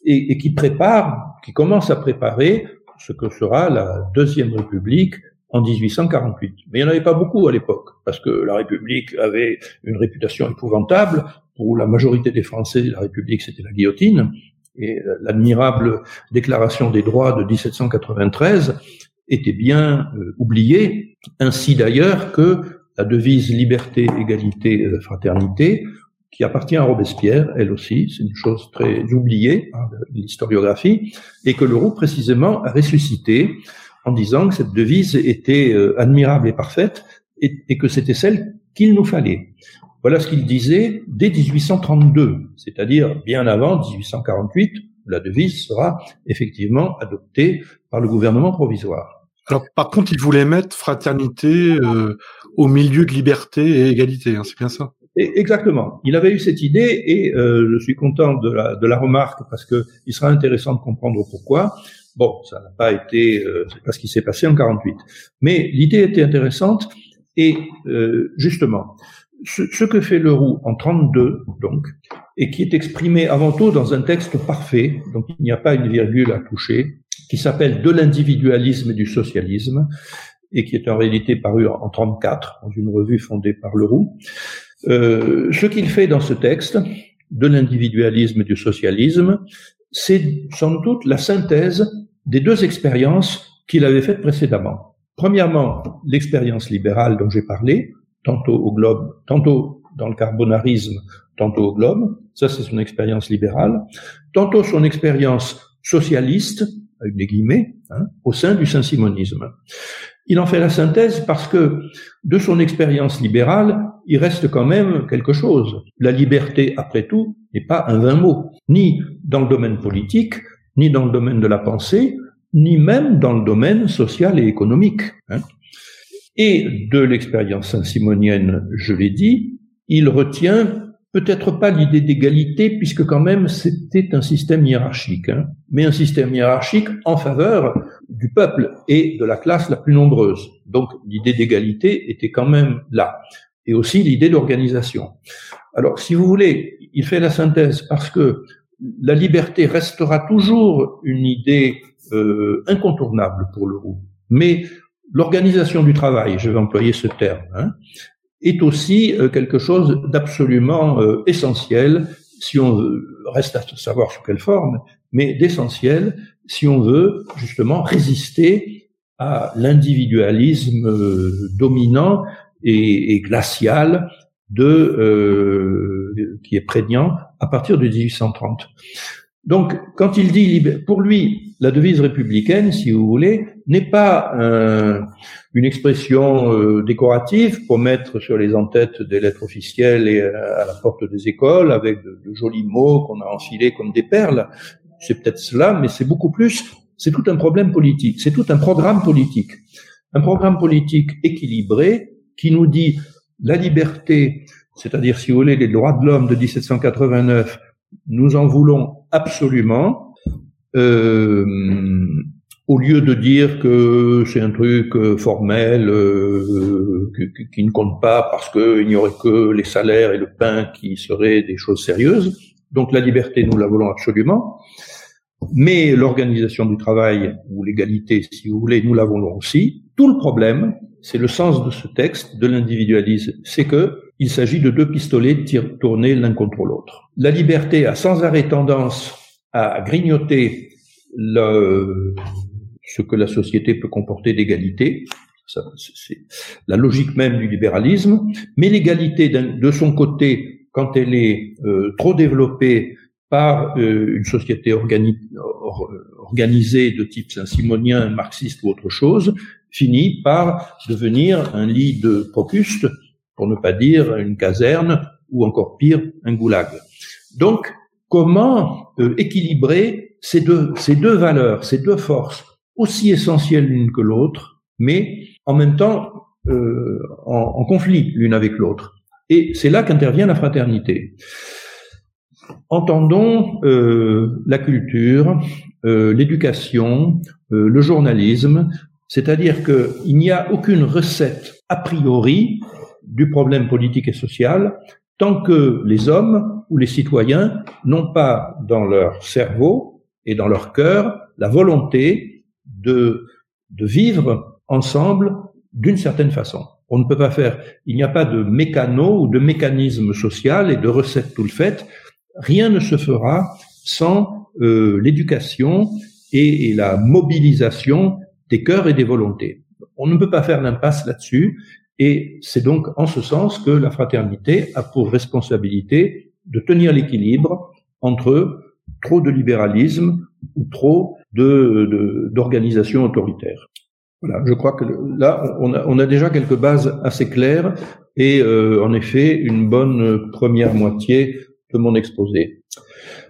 et, et, qui prépare, qui commence à préparer ce que sera la deuxième République en 1848. Mais il n'y en avait pas beaucoup à l'époque, parce que la République avait une réputation épouvantable. Pour la majorité des Français, la République, c'était la guillotine. Et l'admirable déclaration des droits de 1793 était bien euh, oubliée, ainsi d'ailleurs que la devise liberté, égalité, fraternité qui appartient à Robespierre, elle aussi, c'est une chose très oubliée hein, de l'historiographie, et que Leroux précisément a ressuscité en disant que cette devise était euh, admirable et parfaite, et, que c'était celle qu'il nous fallait. Voilà ce qu'il disait dès 1832, c'est-à-dire bien avant 1848, la devise sera effectivement adoptée par le gouvernement provisoire. Alors, par contre, il voulait mettre fraternité euh, au milieu de liberté et égalité, hein, c'est bien ça? Exactement. Il avait eu cette idée et euh, je suis content de la, de la remarque parce que il sera intéressant de comprendre pourquoi. Bon, ça n'a pas été, euh, c'est pas ce qui s'est passé en 48, mais l'idée était intéressante et euh, justement, ce, ce, que fait Leroux en 32, donc, et qui est exprimé avant tout dans un texte parfait, donc il n'y a pas une virgule à toucher, qui s'appelle De l'individualisme et du socialisme, et qui est en réalité paru en 34 dans une revue fondée par Leroux. Euh, ce qu'il fait dans ce texte de l'individualisme et du socialisme, c'est sans doute la synthèse des deux expériences qu'il avait faites précédemment. Premièrement, l'expérience libérale dont j'ai parlé, tantôt au globe, tantôt dans le carbonarisme, tantôt au globe, ça c'est son expérience libérale, tantôt son expérience socialiste, avec des guillemets, hein, au sein du saint-simonisme. Il en fait la synthèse parce que de son expérience libérale, il reste quand même quelque chose. La liberté, après tout, n'est pas un vain mot, ni dans le domaine politique, ni dans le domaine de la pensée, ni même dans le domaine social et économique. Hein. Et de l'expérience saint-simonienne, je l'ai dit, il retient peut-être pas l'idée d'égalité, puisque quand même c'était un système hiérarchique, hein, mais un système hiérarchique en faveur du peuple et de la classe la plus nombreuse. Donc l'idée d'égalité était quand même là, et aussi l'idée d'organisation. Alors si vous voulez, il fait la synthèse parce que la liberté restera toujours une idée euh, incontournable pour le Roux, mais l'organisation du travail, je vais employer ce terme, hein, est aussi euh, quelque chose d'absolument euh, essentiel si on veut, reste à savoir sous quelle forme, mais d'essentiel si on veut justement résister à l'individualisme euh, dominant et, et, glacial de euh, qui est prégnant à partir de 1830. Donc, quand il dit, pour lui, la devise républicaine, si vous voulez, n'est pas une expression euh, décorative pour mettre sur les entêtes des lettres officielles et à la porte des écoles avec de, jolis mots qu'on a enfilés comme des perles. C'est peut-être cela, mais c'est beaucoup plus. C'est tout un problème politique. C'est tout un programme politique. Un programme politique équilibré qui nous dit la liberté, c'est-à-dire, si vous voulez, les droits de l'homme de 1789 nous en voulons absolument, euh, au lieu de dire que c'est un truc euh, formel euh, qui, ne compte pas parce qu'il n'y aurait que les salaires et le pain qui seraient des choses sérieuses. Donc la liberté, nous la voulons absolument. Mais l'organisation du travail ou l'égalité, si vous voulez, nous la voulons aussi. Tout le problème, c'est le sens de ce texte, de l'individualisme, c'est que il s'agit de deux pistolets tournés l'un contre l'autre. La liberté a sans arrêt tendance à grignoter le, ce que la société peut comporter d'égalité. C'est la logique même du libéralisme. Mais l'égalité, de son côté, quand elle est euh, trop développée par euh, une société organisée de type saint-simonien, marxiste ou autre chose, finit par devenir un lit de Procuste, pour ne pas dire une caserne, ou encore pire, un goulag. Donc, comment euh, équilibrer ces deux, ces deux valeurs, ces deux forces, aussi essentielles l'une que l'autre, mais en même temps euh, en, conflit l'une avec l'autre. Et c'est là qu'intervient la fraternité. Entendons euh, la culture, l'éducation, le journalisme, c'est-à-dire qu'il n'y a aucune recette a priori du problème politique et social tant que les hommes ou les citoyens n'ont pas dans leur cerveau et dans leur cœur la volonté de, vivre ensemble d'une certaine façon. On ne peut pas faire, il n'y a pas de mécano ou de mécanisme social et de recette tout le fait. Rien ne se fera sans euh, l'éducation et la mobilisation des cœurs et des volontés. On ne peut pas faire l'impasse là-dessus et c'est donc en ce sens que la fraternité a pour responsabilité de tenir l'équilibre entre trop de libéralisme ou trop de d'organisation autoritaire. Voilà, je crois que là, on a, on a déjà quelques bases assez claires et euh, en effet une bonne première moitié de mon exposé.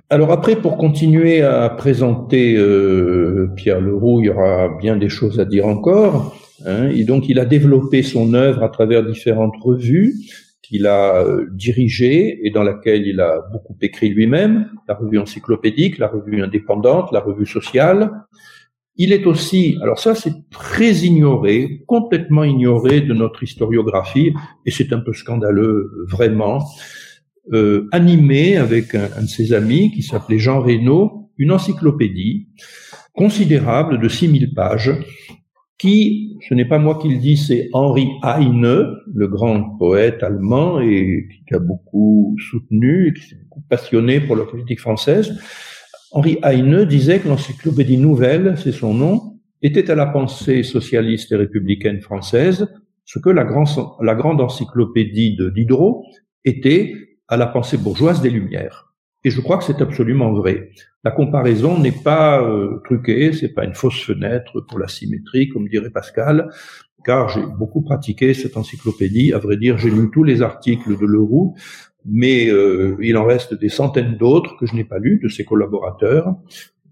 Alors après, pour continuer à présenter euh, Pierre Leroux, il y aura bien des choses à dire encore. Hein, et donc, il a développé son œuvre à travers différentes revues qu'il a euh, dirigées et dans laquelle il a beaucoup écrit lui-même, la revue encyclopédique, la revue indépendante, la revue sociale. Il est aussi, alors ça c'est très ignoré, complètement ignoré de notre historiographie, et c'est un peu scandaleux vraiment, euh, animé avec un, de ses amis qui s'appelait Jean Reynaud, une encyclopédie considérable de 6000 pages, qui, ce n'est pas moi qui le dis, c'est Henri Heine, le grand poète allemand et qui a beaucoup soutenu et qui s'est beaucoup passionné pour la politique française, Henri Heine disait que l'encyclopédie nouvelle, c'est son nom, était à la pensée socialiste et républicaine française ce que la, la grande encyclopédie de Diderot était à la pensée bourgeoise des Lumières. Et je crois que c'est absolument vrai. La comparaison n'est pas euh, truquée, c'est pas une fausse fenêtre pour la symétrie, comme dirait Pascal, car j'ai beaucoup pratiqué cette encyclopédie. À vrai dire, j'ai lu tous les articles de Leroux mais euh, il en reste des centaines d'autres que je n'ai pas lus de ses collaborateurs.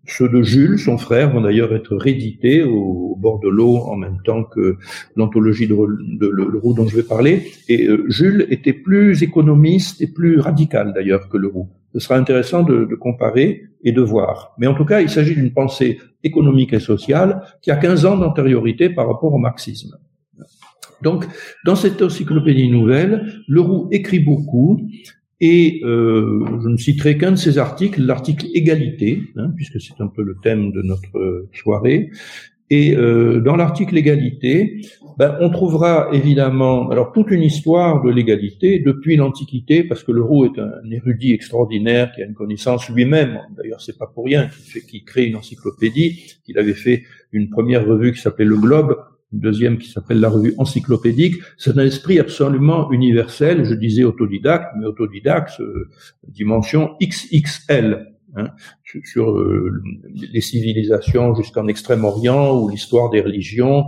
Ceux de Jules, son frère, vont d'ailleurs être réédités au, bord de l'eau en même temps que l'anthologie de, Leroux dont je vais parler. Et euh, Jules était plus économiste et plus radical d'ailleurs que Leroux. Ce sera intéressant de, de, comparer et de voir. Mais en tout cas, il s'agit d'une pensée économique et sociale qui a 15 ans d'antériorité par rapport au marxisme. Donc, dans cette encyclopédie nouvelle, Leroux écrit beaucoup, et euh, je ne citerai qu'un de ses articles, l'article égalité, hein, puisque c'est un peu le thème de notre soirée. Et euh, dans l'article égalité, ben, on trouvera évidemment alors toute une histoire de l'égalité depuis l'Antiquité, parce que Leroux est un érudit extraordinaire qui a une connaissance lui-même. D'ailleurs, c'est pas pour rien qu'il fait, crée une encyclopédie. qu'il avait fait une première revue qui s'appelait Le Globe une deuxième qui s'appelle la revue encyclopédique. C'est un esprit absolument universel. Je disais autodidacte, mais autodidacte, euh, dimension XXL. Hein, sur euh, les civilisations jusqu'en Extrême-Orient ou l'histoire des religions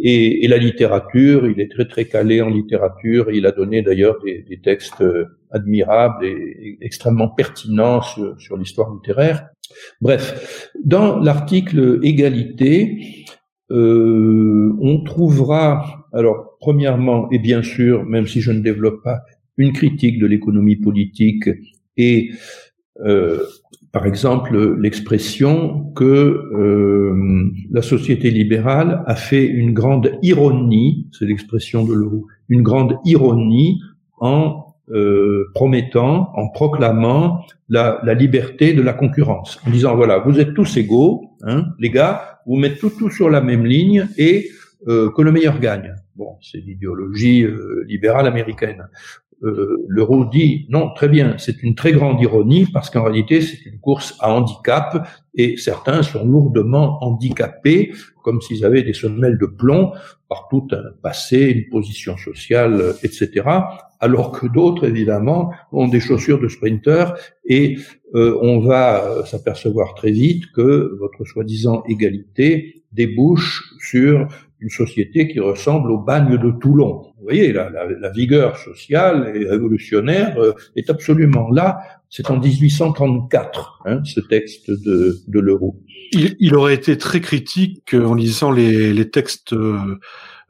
et, la littérature. Il est très très calé en littérature. Et il a donné d'ailleurs des, textes euh, admirables et, extrêmement pertinents sur l'histoire littéraire. Bref, dans l'article égalité, euh, on trouvera, alors premièrement, et bien sûr, même si je ne développe pas, une critique de l'économie politique et euh, par exemple l'expression que euh, la société libérale a fait une grande ironie, c'est l'expression de Leroux, une grande ironie en promettant, en proclamant la, la, liberté de la concurrence, en disant voilà, vous êtes tous égaux, hein, les gars, vous mettez tout, tout sur la même ligne et euh, que le meilleur gagne. Bon, c'est l'idéologie euh, libérale américaine. euh, l'euro dit non, très bien, c'est une très grande ironie parce qu'en réalité c'est une course à handicap et certains sont lourdement handicapés comme s'ils avaient des semelles de plomb par tout un passé, une position sociale, etc. Alors que d'autres, évidemment, ont des chaussures de sprinter et euh, on va s'apercevoir très vite que votre soi-disant égalité débouche sur une société qui ressemble au bagne de Toulon. Vous voyez, la, la, la vigueur sociale et révolutionnaire euh, est absolument là. C'est en 1834, hein, ce texte de, de Leroux. Il, il, aurait été très critique en lisant les, les textes euh,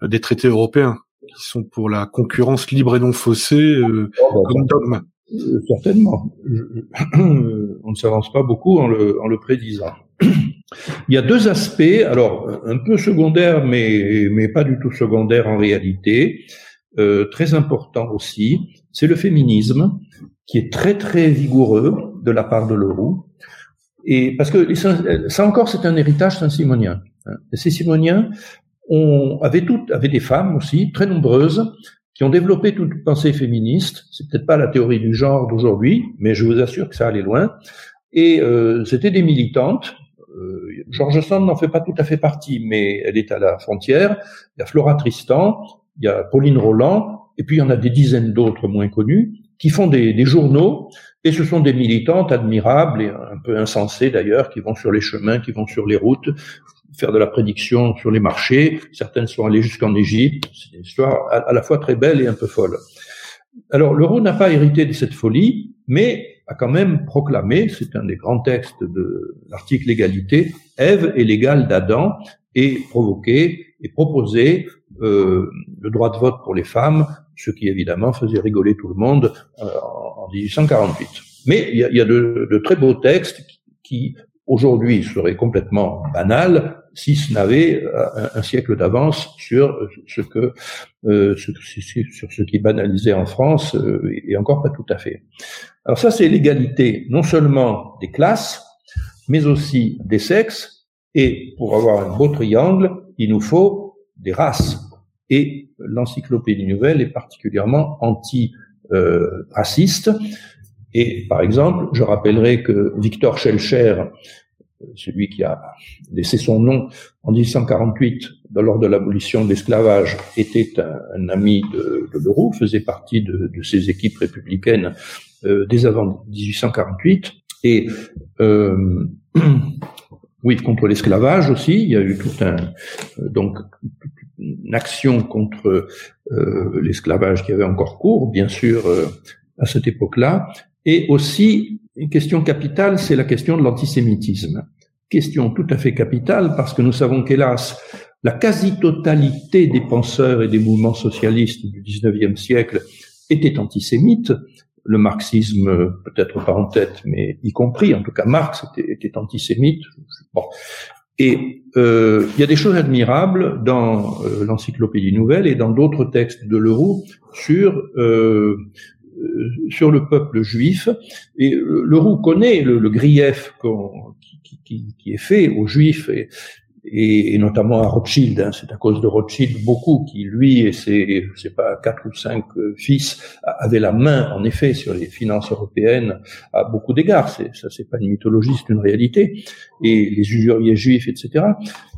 des traités européens, qui sont pour la concurrence libre et non faussée euh, oh, bah, comme dogme. Euh, certainement. On ne s'avance pas beaucoup en le, en le prédisant. Il y a deux aspects, alors un peu secondaires, mais, mais pas du tout secondaires en réalité, euh, très importants aussi. C'est le féminisme, qui est très très vigoureux de la part de Leroux. Et parce que ça encore, c'est un héritage saint-simonien. Hein. Les saint-simoniens ont, avaient toutes, avaient des femmes aussi, très nombreuses, qui ont développé toute pensée féministe. C'est peut-être pas la théorie du genre d'aujourd'hui, mais je vous assure que ça allait loin. Et euh, c'était des militantes euh, Georges Sand n'en fait pas tout à fait partie, mais elle est à la frontière. Il y a Flora Tristan, il y a Pauline Roland, et puis il y en a des dizaines d'autres moins connus qui font des, des, journaux, et ce sont des militantes admirables et un peu insensées d'ailleurs, qui vont sur les chemins, qui vont sur les routes, faire de la prédiction sur les marchés. Certaines sont allées jusqu'en Égypte. C'est une histoire à, la fois très belle et un peu folle. Alors, l'euro n'a pas hérité de cette folie, mais a quand même proclamé, c'est un des grands textes de l'article égalité, Ève est l'égale d'Adam et provoqué et proposé euh, le droit de vote pour les femmes, ce qui évidemment faisait rigoler tout le monde euh, en 1848. Mais il y a, y a de, de, très beaux textes qui, aujourd'hui seraient complètement banals si ce n'avait un, un, siècle d'avance sur ce que euh, sur ce qui banalisait en France euh, et encore pas tout à fait. Alors ça, c'est l'égalité non seulement des classes, mais aussi des sexes. Et pour avoir un beau triangle, il nous faut des races. Et l'encyclopédie nouvelle est particulièrement anti-raciste. et par exemple, je rappellerai que Victor Schellcher, celui qui a laissé son nom en 1848 lors de l'abolition de l'esclavage, était un, ami de, de Leroux, faisait partie de, de équipes républicaines euh, dès avant 1848. Et euh, oui, contre l'esclavage aussi, il y a eu tout un euh, donc une action contre euh, l'esclavage qui avait encore cours, bien sûr, euh, à cette époque-là, et aussi une question capitale, c'est la question de l'antisémitisme. Question tout à fait capitale parce que nous savons qu'hélas, la quasi-totalité des penseurs et des mouvements socialistes du XIXe siècle étaient antisémites, le marxisme peut-être pas en tête, mais y compris, en tout cas Marx était, antisémite. Bon. Et euh, il y a des choses admirables dans euh, l'encyclopédie nouvelle et dans d'autres textes de Leroux sur euh, sur le peuple juif. Et Leroux connaît le, le grief qui, qui, qui, est fait aux juifs et, et, et, notamment à Rothschild. Hein, c'est à cause de Rothschild beaucoup qui, lui et ses, je sais pas, quatre ou cinq euh, fils avaient la main, en effet, sur les finances européennes à beaucoup d'égards. C'est, ça, c'est pas une mythologie, c'est une réalité. Et les usuriers juifs, etc.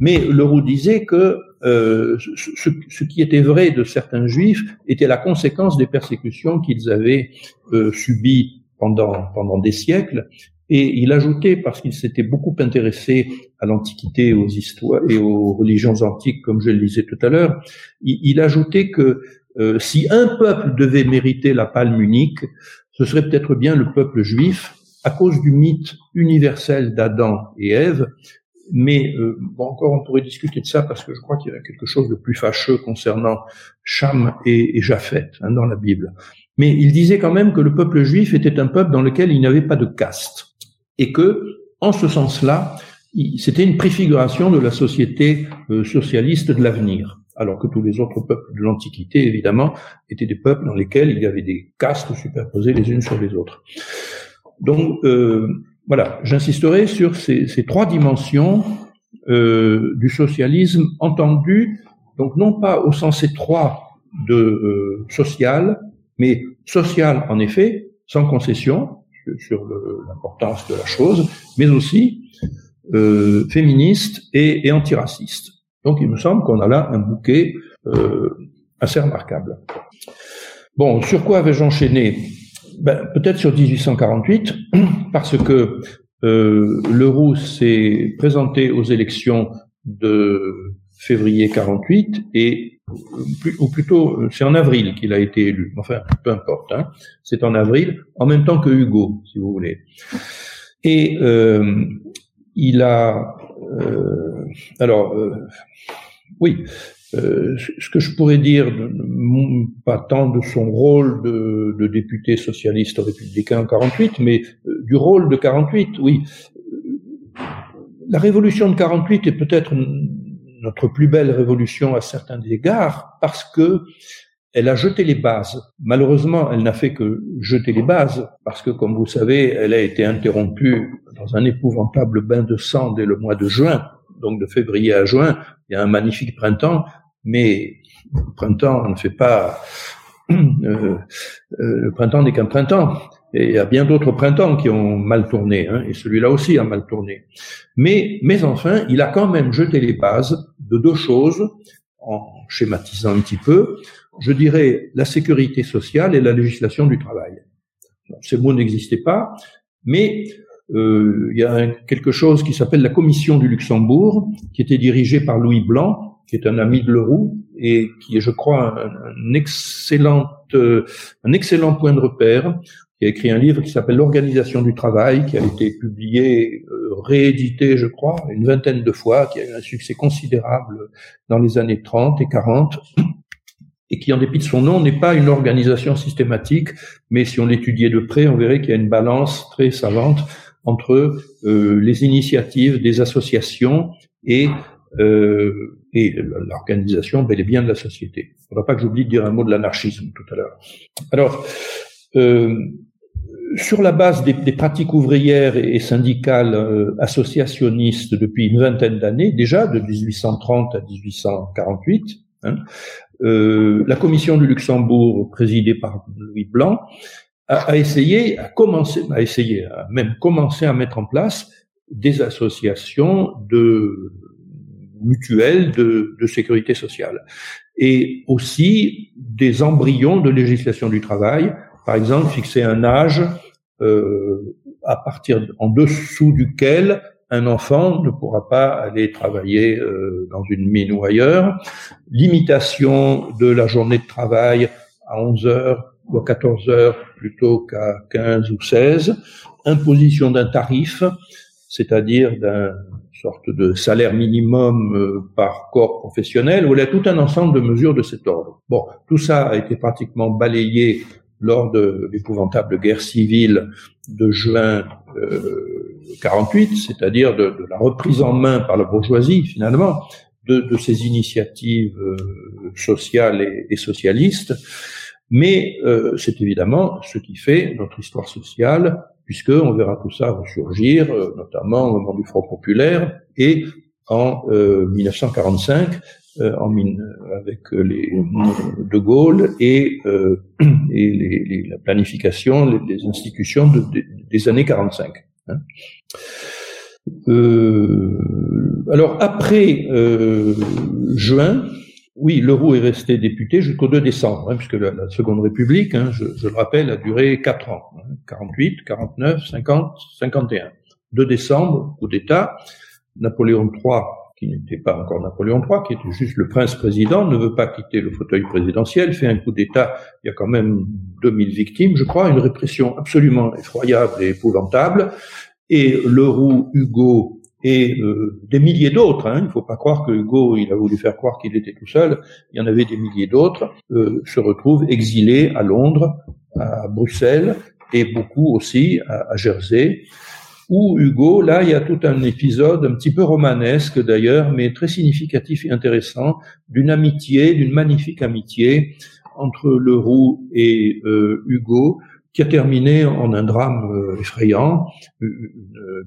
Mais Leroux disait que euh, ce, ce, qui était vrai de certains juifs était la conséquence des persécutions qu'ils avaient euh, subies pendant, pendant des siècles et il ajoutait, parce qu'il s'était beaucoup intéressé à l'Antiquité, aux histoires et aux religions antiques, comme je le disais tout à l'heure, il, il, ajoutait que euh, si un peuple devait mériter la palme unique, ce serait peut-être bien le peuple juif, à cause du mythe universel d'Adam et Ève. Mais euh, bon, encore, on pourrait discuter de ça parce que je crois qu'il y a quelque chose de plus fâcheux concernant Cham et, et Japhet hein, dans la Bible. Mais il disait quand même que le peuple juif était un peuple dans lequel il n'y avait pas de caste et que, en ce sens-là, c'était une préfiguration de la société euh, socialiste de l'avenir, alors que tous les autres peuples de l'Antiquité, évidemment, étaient des peuples dans lesquels il y avait des castes superposées les unes sur les autres. Donc, euh, voilà, j'insisterai sur ces, trois dimensions euh, du socialisme entendu, donc non pas au sens étroit de euh, social, mais sociale en effet, sans concession sur l'importance de la chose, mais aussi euh, féministe et, et, antiraciste. Donc il me semble qu'on a là un bouquet euh, assez remarquable. Bon, sur quoi avais-je enchaîné? Ben, Peut-être sur 1848, parce que euh, Leroux s'est présenté aux élections de février 48 et ou plutôt c'est en avril qu'il a été élu. Enfin, peu importe. Hein. C'est en avril, en même temps que Hugo, si vous voulez. Et euh, il a euh, alors euh, oui. Euh, ce que je pourrais dire, pas tant de son rôle de, de député socialiste républicain en 48, mais euh, du rôle de 48, oui. La révolution de 48 est peut-être notre plus belle révolution à certains égards parce que elle a jeté les bases. Malheureusement, elle n'a fait que jeter les bases parce que, comme vous savez, elle a été interrompue dans un épouvantable bain de sang dès le mois de juin. Donc de février à juin, il y a un magnifique printemps, mais le printemps ne fait pas... Euh, euh, le printemps n'est qu'un printemps. Et il y a bien d'autres printemps qui ont mal tourné, hein, et celui-là aussi a mal tourné. Mais, mais enfin, il a quand même jeté les bases de deux choses, en schématisant un petit peu, je dirais la sécurité sociale et la législation du travail. Ces mots n'existaient pas, mais euh, il y a quelque chose qui s'appelle la Commission du Luxembourg, qui était dirigée par Louis Blanc, qui est un ami de Leroux et qui est, je crois, un, excellent, euh, un excellent point de repère qui a écrit un livre qui s'appelle L'organisation du travail, qui a été publié, euh, réédité, je crois, une vingtaine de fois, qui a eu un succès considérable dans les années 30 et 40, et qui, en dépit de son nom, n'est pas une organisation systématique, mais si on l'étudiait de près, on verrait qu'il y a une balance très savante entre euh, les initiatives des associations et euh, et l'organisation bel et bien de la société. Il ne faudra pas que j'oublie de dire un mot de l'anarchisme tout à l'heure. Alors, euh, sur la base des, pratiques ouvrières et syndicales euh, associationnistes depuis une vingtaine d'années, déjà de 1830 à 1848, hein, euh, la commission du Luxembourg, présidée par Louis Blanc, a, essayé, a commencé, a essayé, a même commencé à mettre en place des associations de mutuelles de, de sécurité sociale. Et aussi des embryons de législation du travail par exemple, fixer un âge euh, à partir en dessous duquel un enfant ne pourra pas aller travailler euh, dans une mine ou ailleurs, limitation de la journée de travail à 11 heures ou à 14 heures plutôt qu'à 15 ou 16, imposition d'un tarif, c'est-à-dire d'un sorte de salaire minimum euh, par corps professionnel, a tout un ensemble de mesures de cet ordre. Bon, tout ça a été pratiquement balayé lors de l'épouvantable guerre civile de juin euh, 48, c'est-à-dire de, la reprise en main par la bourgeoisie finalement de, ces initiatives euh, sociales et, socialistes. Mais euh, c'est évidemment ce qui fait notre histoire sociale, puisque on verra tout ça ressurgir, euh, notamment au moment du Front populaire et en 1945 euh, mine avec euh, les De Gaulle et, euh, et les, les, la planification des institutions de, des années 45. Hein. Euh, alors après euh, juin, oui, Leroux est resté député jusqu'au 2 décembre, hein, puisque la, la, Seconde République, hein, je, le rappelle, a duré 4 ans, 48, 49, 50, 51. 2 décembre, coup d'État, Napoléon III qui n'était pas encore Napoléon III, qui était juste le prince-président, ne veut pas quitter le fauteuil présidentiel, fait un coup d'État, il y a quand même 2000 victimes, je crois, une répression absolument effroyable et épouvantable, et Leroux, Hugo et euh, des milliers d'autres, hein, il ne faut pas croire que Hugo, il a voulu faire croire qu'il était tout seul, il y en avait des milliers d'autres, euh, se retrouvent exilés à Londres, à Bruxelles, et beaucoup aussi à, Jersey, où Hugo, là, il y a tout un épisode un petit peu romanesque d'ailleurs, mais très significatif et intéressant, d'une amitié, d'une magnifique amitié entre Leroux et euh, Hugo, qui a terminé en un drame euh, effrayant, une,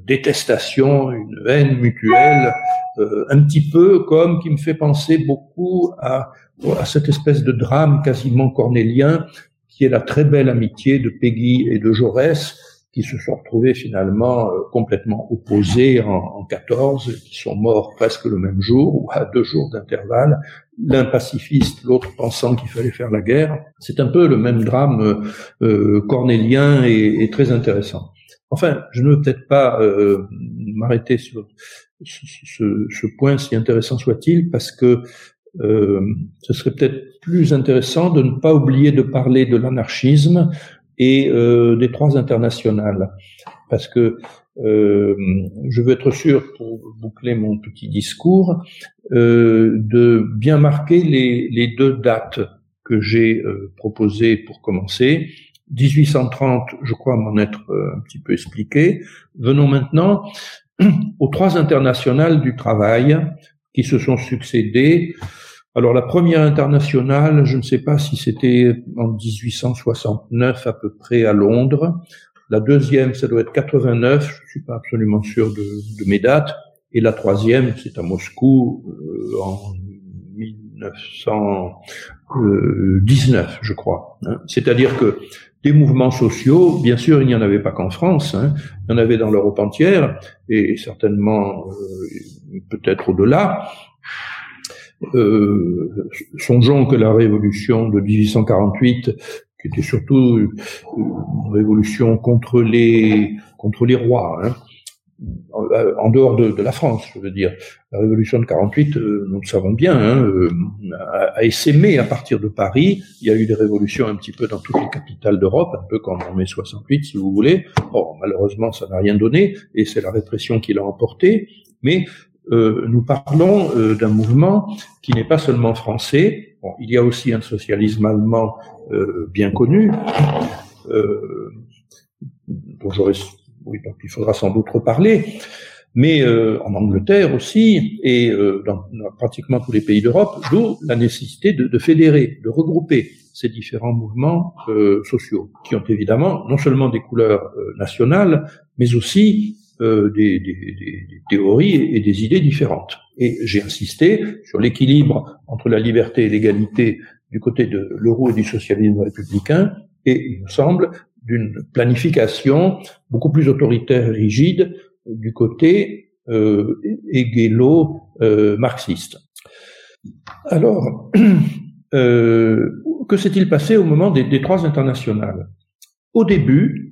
détestation, une haine mutuelle, euh, un petit peu comme qui me fait penser beaucoup à, à cette espèce de drame quasiment cornélien qui est la très belle amitié de Peggy et de Jaurès, qui se sont retrouvés finalement euh, complètement opposés en, en 14, qui sont morts presque le même jour ou à deux jours d'intervalle, l'un pacifiste, l'autre pensant qu'il fallait faire la guerre. C'est un peu le même drame euh, cornélien et, très intéressant. Enfin, je ne veux peut-être pas euh, m'arrêter sur ce, ce, point, si intéressant soit-il, parce que euh, ce serait peut-être plus intéressant de ne pas oublier de parler de l'anarchisme et euh, des trois internationales, parce que euh, je veux être sûr, pour boucler mon petit discours, euh, de bien marquer les, deux dates que j'ai proposées pour commencer. 1830, je crois m'en être un petit peu expliqué. Venons maintenant aux trois internationales du travail qui se sont succédées. Alors la première internationale, je ne sais pas si c'était en 1869 à peu près à Londres. La deuxième, ça doit être 89, je suis pas absolument sûr de, de mes dates. Et la troisième, c'est à Moscou euh, en 1919, je crois. Hein. C'est-à-dire que des mouvements sociaux, bien sûr, il n'y en avait pas qu'en France, hein, il y en avait dans l'Europe entière, et certainement euh, peut-être au-delà. Euh, songeons que la révolution de 1848 qui était surtout une révolution contre les contre les rois, hein, en dehors de, la France, je veux dire. La révolution de 48, euh, nous le savons bien, hein, euh, a, a, essaimé à partir de Paris. Il y a eu des révolutions un petit peu dans toutes les capitales d'Europe, un peu comme en mai 68, si vous voulez. Bon, malheureusement, ça n'a rien donné, et c'est la répression qui l'a emporté. Mais euh, nous parlons euh, d'un mouvement qui n'est pas seulement français. Bon, il y a aussi un socialisme allemand euh, bien connu, dont j'aurais, oui, il faudra sans doute reparler, mais en Angleterre aussi et dans, dans, pratiquement tous les pays d'Europe, d'où la nécessité de, de, fédérer, de regrouper ces différents mouvements sociaux, qui ont évidemment non seulement des couleurs nationales, mais aussi euh, des, des, des, théories et des idées différentes. Et j'ai insisté sur l'équilibre entre la liberté et l'égalité du côté de l'euro et du socialisme républicain, et il me semble d'une planification beaucoup plus autoritaire et rigide du côté euh, marxiste Alors, euh, que s'est-il passé au moment des trois internationales? Au début,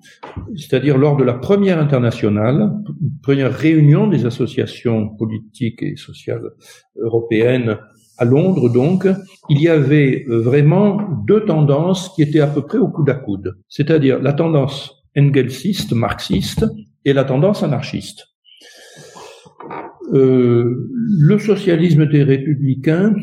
c'est-à-dire lors de la première internationale, première réunion des associations politiques et sociales européennes à Londres, donc, il y avait vraiment deux tendances qui étaient à peu près au coude à coude, c'est-à-dire la tendance engelsiste, marxiste, et la tendance anarchiste. Euh, le socialisme des républicains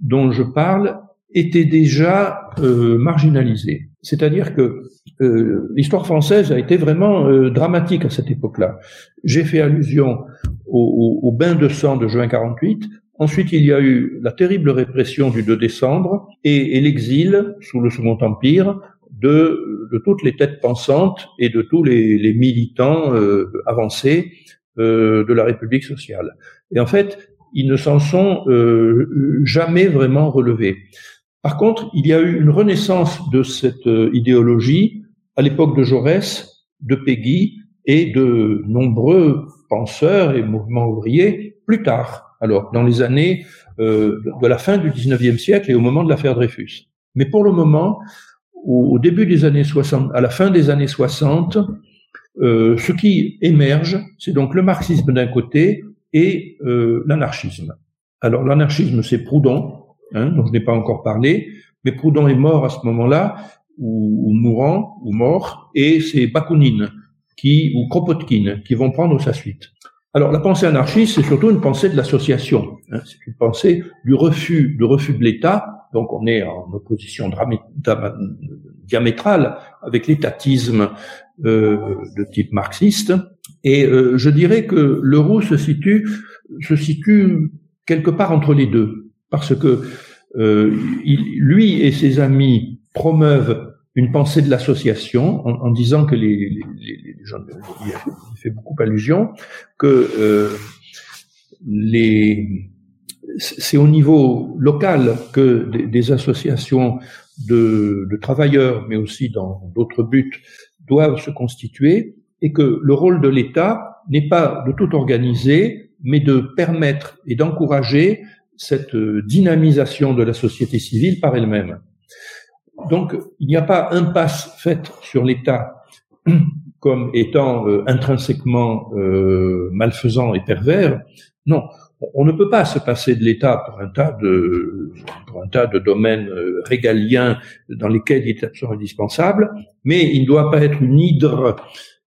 dont je parle était déjà euh, marginalisé. C'est-à-dire que euh, l'histoire française a été vraiment euh, dramatique à cette époque-là. J'ai fait allusion au, au, bain de sang de juin 48. Ensuite, il y a eu la terrible répression du 2 décembre et, et l'exil sous le Second Empire de, de, toutes les têtes pensantes et de tous les, les militants euh, avancés euh, de la République sociale. Et en fait, ils ne s'en sont euh, jamais vraiment relevés. Par contre, il y a eu une renaissance de cette idéologie à l'époque de Jaurès, de Peggy et de nombreux penseurs et mouvements ouvriers plus tard, alors dans les années euh, de la fin du 19e siècle et au moment de l'affaire Dreyfus. Mais pour le moment, au, début des années 60, à la fin des années 60, euh, ce qui émerge, c'est donc le marxisme d'un côté et euh, l'anarchisme. Alors l'anarchisme, c'est Proudhon, hein, dont je n'ai pas encore parlé, mais Proudhon est mort à ce moment-là, ou, mourant ou mort, et c'est Bakounine qui ou Kropotkin qui vont prendre sa suite. Alors la pensée anarchiste, c'est surtout une pensée de l'association. Hein, c'est une pensée du refus, de refus de l'État. Donc on est en opposition diamétrale avec l'étatisme euh, de type marxiste. Et euh, je dirais que l'euro se situe quelque part entre les deux, parce que euh, lui et ses amis promeuvent une pensée de l'association en, disant que les, les, les gens, il fait beaucoup allusion, que euh, les c'est au niveau local que des, associations de travailleurs, mais aussi dans d'autres buts, doivent se constituer, et que le rôle de l'État n'est pas de tout organiser, mais de permettre et d'encourager cette dynamisation de la société civile par elle-même. Donc, il n'y a pas impasse faite sur l'État comme étant euh, intrinsèquement euh, malfaisant et pervers. Non, on ne peut pas se passer de l'État pour un tas de pour un tas de domaines euh, régaliens dans lesquels il est absolument indispensable, mais il ne doit pas être une hydre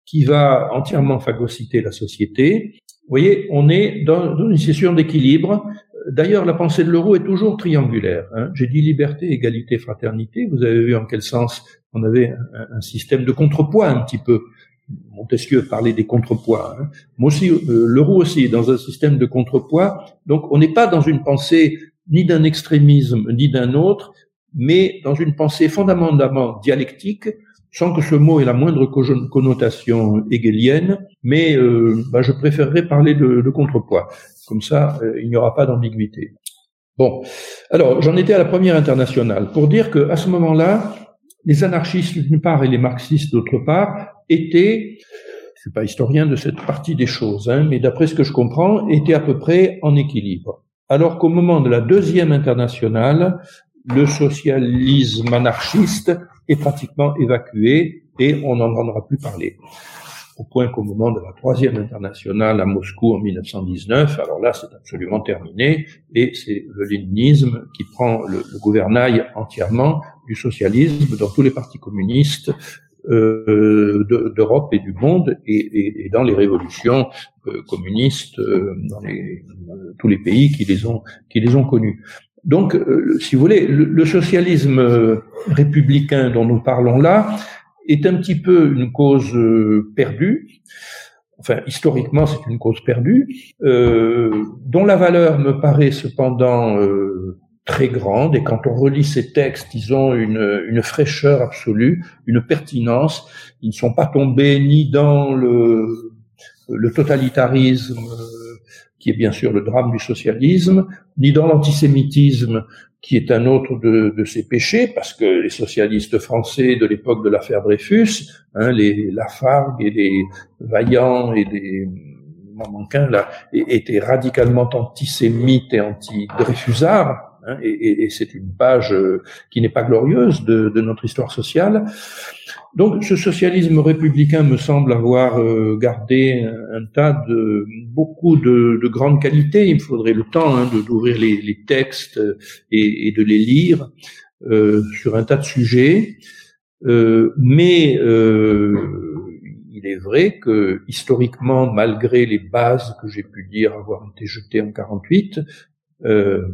qui va entièrement phagocyter la société. Vous voyez, on est dans, dans une situation d'équilibre. D'ailleurs, la pensée de l'euro est toujours triangulaire. Hein. J'ai dit liberté, égalité, fraternité. Vous avez vu en quel sens on avait un, système de contrepoids un petit peu. Montesquieu parlait des contrepoids. Hein. Moi aussi, euh, l'euro aussi est dans un système de contrepoids. Donc, on n'est pas dans une pensée ni d'un extrémisme ni d'un autre, mais dans une pensée fondamentalement dialectique, sans que ce mot ait la moindre connotation hegelienne. Mais euh, bah, je préférerais parler de, de contrepoids. Comme ça, euh, il n'y aura pas d'ambiguïté. Bon, alors j'en étais à la première internationale pour dire que à ce moment-là, les anarchistes d'une part et les marxistes d'autre part étaient, je suis pas historien de cette partie des choses, hein, mais d'après ce que je comprends, étaient à peu près en équilibre. Alors qu'au moment de la deuxième internationale, le socialisme anarchiste est pratiquement évacué et on n'en entendra plus parler. Au point qu'au moment de la troisième internationale à Moscou en 1919, alors là c'est absolument terminé et c'est le léninisme qui prend le, gouvernail entièrement du socialisme dans tous les partis communistes euh, d'Europe et du monde et, dans les révolutions euh, communistes euh, dans les, tous les pays qui les ont qui les ont connus. Donc, euh, si vous voulez, le, socialisme républicain dont nous parlons là est un petit peu une cause perdue. Enfin, historiquement, c'est une cause perdue, dont la valeur me paraît cependant très grande et quand on relit ces textes, ils ont une, une fraîcheur absolue, une pertinence. Ils ne sont pas tombés ni dans le, le totalitarisme, qui est bien sûr le drame du socialisme, ni dans l'antisémitisme, qui est un autre de, ces péchés, parce que les socialistes français de l'époque de l'affaire Dreyfus, hein, les Lafargue et les Vaillant et les Manquin, là, étaient radicalement antisémites et anti-dreyfusards, Hein, et, et, c'est une page euh, qui n'est pas glorieuse de, de, notre histoire sociale. Donc ce socialisme républicain me semble avoir euh, gardé un, tas de beaucoup de, de grandes qualités. Il me faudrait le temps hein, d'ouvrir les, les, textes et, et, de les lire euh, sur un tas de sujets. Euh, mais il est vrai que historiquement, malgré les bases que j'ai pu dire avoir été jetées en 48, euh,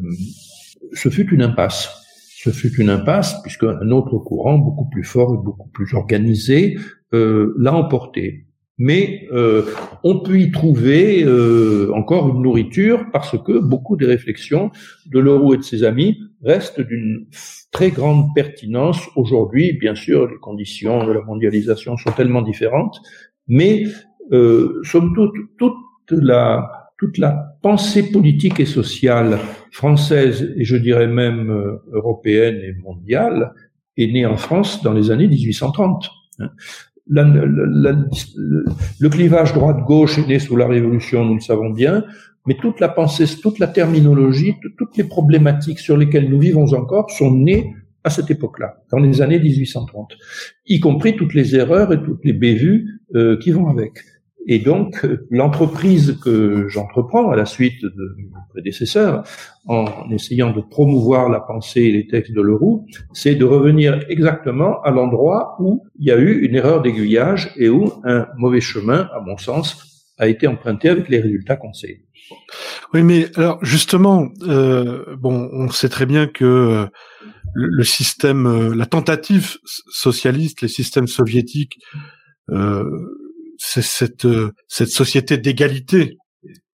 ce fut une impasse. Ce fut une impasse puisque un autre courant, beaucoup plus fort et beaucoup plus organisé, euh, l'a emporté. Mais euh, on peut y trouver euh, encore une nourriture parce que beaucoup des réflexions de Leroux et de ses amis restent d'une très grande pertinence aujourd'hui. Bien sûr, les conditions de la mondialisation sont tellement différentes, mais euh, somme toute, toute la toute la pensée politique et sociale française, et je dirais même euh, européenne et mondiale, est née en France dans les années 1830. Hein. le clivage droite-gauche est né sous la Révolution, nous le savons bien, mais toute la pensée, toute la terminologie, toutes les problématiques sur lesquelles nous vivons encore sont nées à cette époque-là, dans les années 1830, y compris toutes les erreurs et toutes les bévues euh, qui vont avec. Et donc, l'entreprise que j'entreprends à la suite de mes prédécesseurs, en essayant de promouvoir la pensée et les textes de Leroux, c'est de revenir exactement à l'endroit où il y a eu une erreur d'aiguillage et où un mauvais chemin, à mon sens, a été emprunté avec les résultats qu'on sait. Oui, mais alors justement, euh, bon, on sait très bien que euh, le, le, système, euh, la tentative socialiste, les systèmes soviétiques euh, c'est cette euh, cette société d'égalité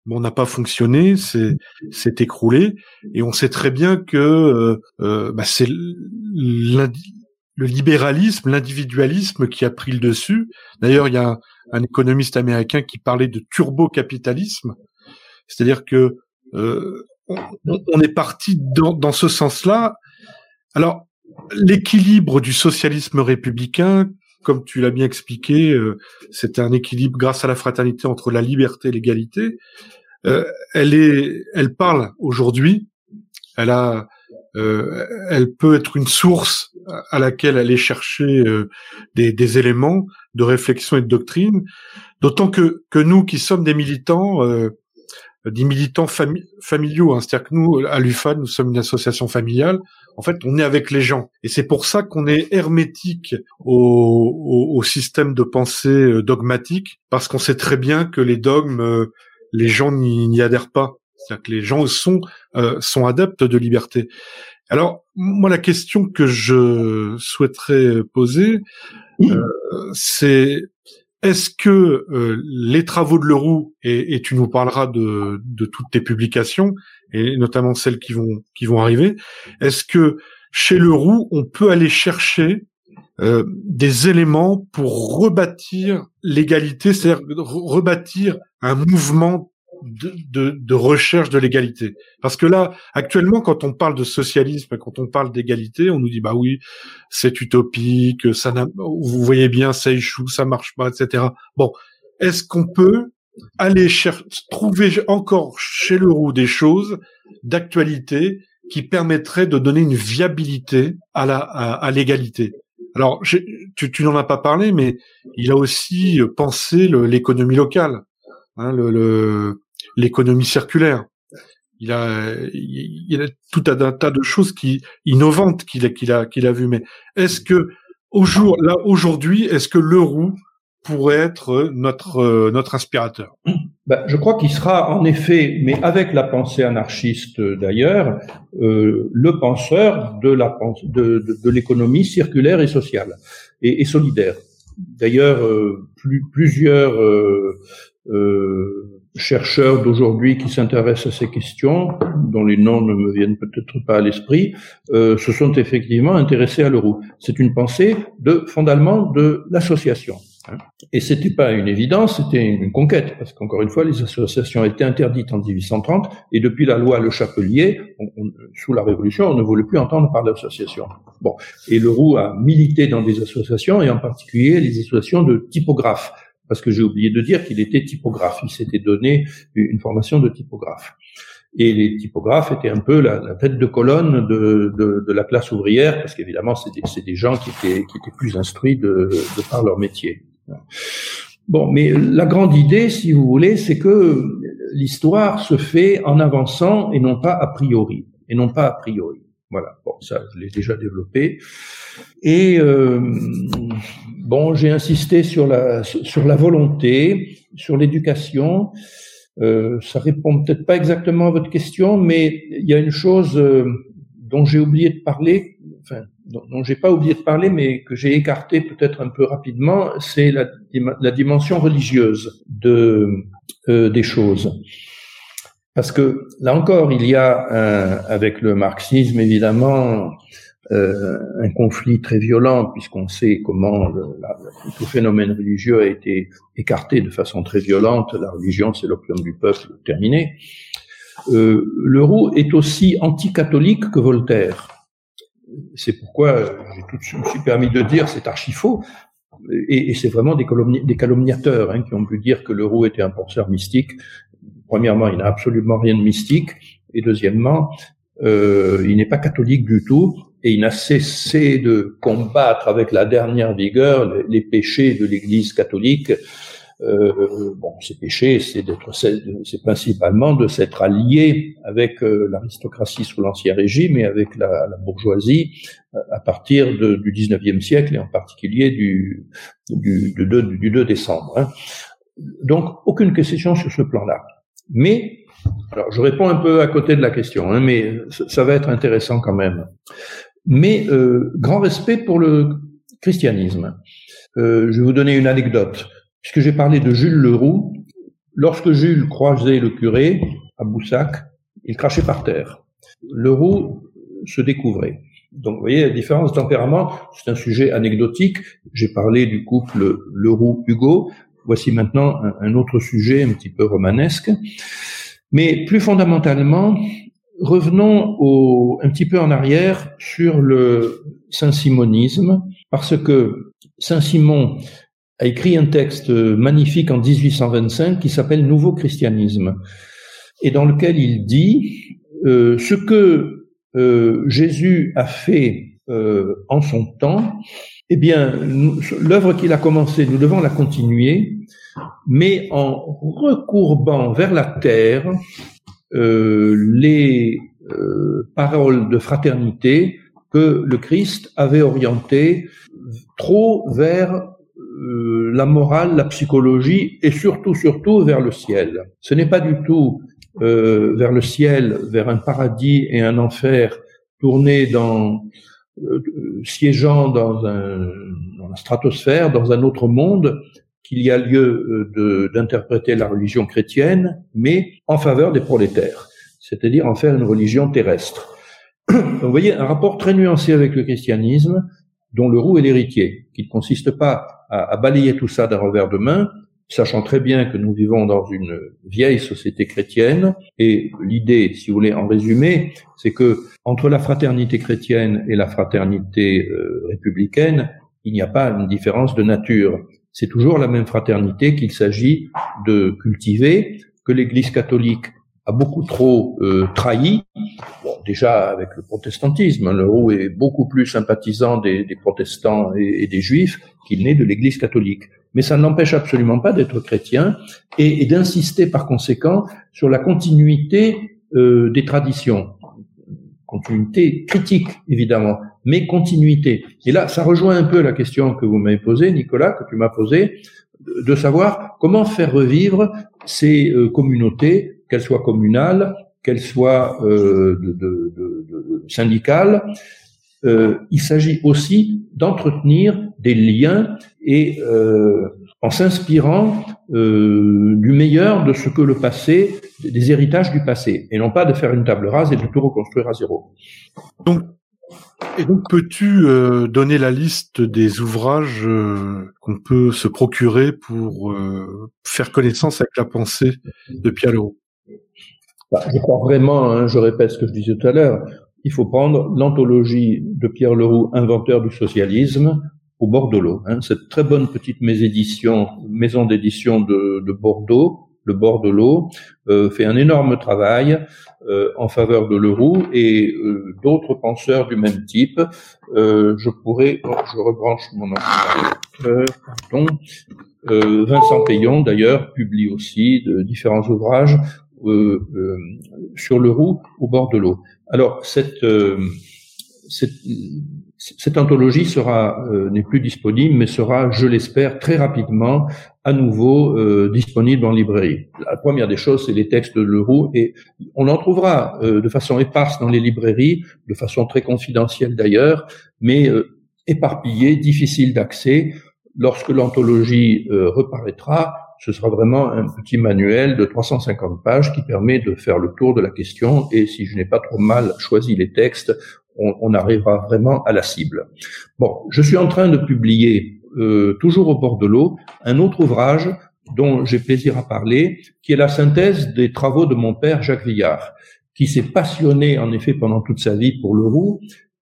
bon, n'a pas fonctionné, c'est écroulé, et on sait très bien que euh, euh bah, c'est le libéralisme, l'individualisme qui a pris le dessus. D'ailleurs, il y a un, économiste américain qui parlait de turbo-capitalisme, c'est-à-dire que euh, on, est parti dans, dans ce sens-là. Alors, l'équilibre du socialisme républicain, comme tu l'as bien expliqué, euh, c'est un équilibre grâce à la fraternité entre la liberté et l'égalité. Euh, elle est, elle parle aujourd'hui. Elle a, euh, elle peut être une source à laquelle aller chercher des, des, éléments de réflexion et de doctrine. D'autant que que nous qui sommes des militants, des militants familiaux. Hein. C'est-à-dire que nous, à l'UFA, nous sommes une association familiale. En fait, on est avec les gens. Et c'est pour ça qu'on est hermétique au, au, système de pensée euh, dogmatique, parce qu'on sait très bien que les dogmes, euh, les gens n'y adhèrent pas. C'est-à-dire que les gens sont, euh, sont adeptes de liberté. Alors, moi, la question que je souhaiterais poser, c'est est-ce que euh, les travaux de Leroux et, et, tu nous parleras de, de, toutes tes publications et notamment celles qui vont qui vont arriver, est-ce que chez Leroux on peut aller chercher euh, des éléments pour rebâtir l'égalité, c'est-à-dire rebâtir un mouvement de, de, de, recherche de l'égalité? Parce que là, actuellement, quand on parle de socialisme, quand on parle d'égalité, on nous dit bah oui, c'est utopique, ça vous voyez bien, ça échoue, ça marche pas, etc. Bon, est-ce qu'on peut aller chercher, trouver encore chez Leroux des choses d'actualité qui permettraient de donner une viabilité à la à, l'égalité alors, tu, tu n'en as pas parlé, mais il a aussi pensé l'économie locale. Hein, l'économie circulaire. Il a, il a tout un tas de choses qui innovantes qu'il a, qu'il a, qu'il a vu. Mais est-ce que au jour, là aujourd'hui, est-ce que le roux pourrait être notre notre inspirateur ben, Je crois qu'il sera en effet, mais avec la pensée anarchiste d'ailleurs, euh, le penseur de l'économie circulaire et sociale et, solidaire. D'ailleurs, euh, plus, plusieurs euh, euh chercheurs d'aujourd'hui qui s'intéressent à ces questions, dont les noms ne me viennent peut-être pas à l'esprit, euh, se sont effectivement intéressés à l'euro. C'est une pensée de fondamentalement de l'association. Et c'était pas une évidence, c'était une conquête, parce qu'encore une fois, les associations étaient interdites en 1830, et depuis la loi Le Chapelier, sous la Révolution, on ne voulait plus entendre parler d'association. Bon, et Leroux a milité dans des associations, et en particulier les associations de typographes parce que j'ai oublié de dire qu'il était typographe. Il s'était donné une formation de typographe. Et les typographes étaient un peu la, tête de colonne de, la classe ouvrière, parce qu'évidemment, c'est des, gens qui étaient, qui étaient plus instruits de, de par leur métier. Bon, mais la grande idée, si vous voulez, c'est que l'histoire se fait en avançant et non pas a priori, et non pas a priori. Voilà, bon, ça, je l'ai déjà développé. Et euh, bon, j'ai insisté sur la sur la volonté, sur l'éducation. Euh, ça répond peut-être pas exactement à votre question, mais il y a une chose euh, dont j'ai oublié de parler, dont, j'ai pas oublié de parler, mais que j'ai écarté peut-être un peu rapidement, c'est la, dimension religieuse de euh, des choses. Parce que là encore, il y a avec le marxisme évidemment euh, un conflit très violent puisqu'on sait comment le, tout phénomène religieux a été écarté de façon très violente. La religion, c'est l'opium du peuple, terminé. Euh, Leroux est aussi anticatholique que Voltaire. C'est pourquoi je me suis permis de dire c'est archi faux. Et, c'est vraiment des, calomniateurs hein, qui ont pu dire que Leroux était un penseur mystique. Premièrement, il n'a absolument rien de mystique. Et deuxièmement, euh, il n'est pas catholique du tout et il n'a cessé de combattre avec la dernière vigueur les, péchés de l'Église catholique. Euh, bon, ces péchés, c'est d'être, c'est principalement de s'être allié avec euh, l'aristocratie sous l'Ancien Régime et avec la, bourgeoisie euh, à partir du 19e siècle et en particulier du, du, du, 2, du 2 décembre. Hein. Donc, aucune question sur ce plan-là. Mais, alors je réponds un peu à côté de la question, hein, mais ça va être intéressant quand même. Mais euh, grand respect pour le christianisme. Euh, je vais vous donner une anecdote. Puisque j'ai parlé de Jules Leroux, lorsque Jules croisait le curé à Boussac, il crachait par terre. Leroux se découvrait. Donc, vous voyez, la différence de tempérament, c'est un sujet anecdotique. J'ai parlé du couple Leroux-Hugo. Voici maintenant un, autre sujet un petit peu romanesque. Mais plus fondamentalement, revenons un petit peu en arrière sur le saint-simonisme, parce que Saint-Simon a écrit un texte magnifique en 1825 qui s'appelle Nouveau christianisme, et dans lequel il dit euh, ce que euh, Jésus a fait euh, en son temps, eh bien, l'œuvre qu'il a commencée, nous devons la continuer, mais en recourbant vers la terre euh, les euh, paroles de fraternité que le Christ avait orientées trop vers euh, la morale, la psychologie et surtout, surtout vers le ciel. Ce n'est pas du tout euh, vers le ciel, vers un paradis et un enfer tourné dans euh, siégeant dans, un, dans la stratosphère, dans un autre monde, qu'il y a lieu euh, d'interpréter la religion chrétienne, mais en faveur des prolétaires, c'est-à-dire en faire une religion terrestre. Vous voyez un rapport très nuancé avec le christianisme, dont le roux est l'héritier, qui ne consiste pas à, à balayer tout ça d'un revers de main, sachant très bien que nous vivons dans une vieille société chrétienne, et l'idée, si vous voulez, en résumé, c'est que entre la fraternité chrétienne et la fraternité euh, républicaine, il n'y a pas une différence de nature. C'est toujours la même fraternité qu'il s'agit de cultiver, que l'Église catholique a beaucoup trop euh, trahi. Bon, déjà avec le protestantisme, hein, le roux est beaucoup plus sympathisant des, protestants et, des juifs qu'il n'est de l'Église catholique. Mais ça n'empêche absolument pas d'être chrétien et, d'insister par conséquent sur la continuité euh, des traditions, continuité critique évidemment, mais continuité. Et là, ça rejoint un peu la question que vous m'avez posée, Nicolas, que tu m'as posée, de savoir comment faire revivre ces euh, communautés, qu'elles soient communales, qu'elles soient euh, syndicales. Euh, il s'agit aussi d'entretenir des liens et en s'inspirant du meilleur de ce que le passé, des héritages du passé, et non pas de faire une table rase et de tout reconstruire à zéro. Donc et donc, peux-tu euh, donner la liste des ouvrages euh, qu'on peut se procurer pour euh, faire connaissance avec la pensée de Pierre Bah, Je crois vraiment, hein, je répète ce que je disais tout à l'heure, il faut prendre l'anthologie de Pierre Leroux, inventeur du socialisme, au bord. Hein, cette très bonne petite maison d'édition de, de Bordeaux, le bord euh, fait un énorme travail euh, en faveur de Leroux et euh, d'autres penseurs du même type. je pourrais, oh, je rebranche mon pardon. Vincent Payon, d'ailleurs, publie aussi de différents ouvrages sur Leroux au bord de l'eau. Alors, cette, cette cette anthologie sera euh, n'est plus disponible, mais sera, je l'espère, très rapidement à nouveau euh, disponible en librairie. La première des choses, c'est les textes de Leroux, et on en trouvera euh, de façon éparse dans les librairies, de façon très confidentielle d'ailleurs, mais éparpillé, difficile d'accès. Lorsque l'anthologie reparaîtra, ce sera vraiment un petit manuel de 350 pages qui permet de faire le tour de la question et si je n'ai pas trop mal choisi les textes, on, arrivera vraiment à la cible. Bon, je suis en train de publier, euh, toujours au bord de l'eau, un autre ouvrage dont j'ai plaisir à parler, qui est la synthèse des travaux de mon père Jacques Villard, qui s'est passionné en effet pendant toute sa vie pour le roux,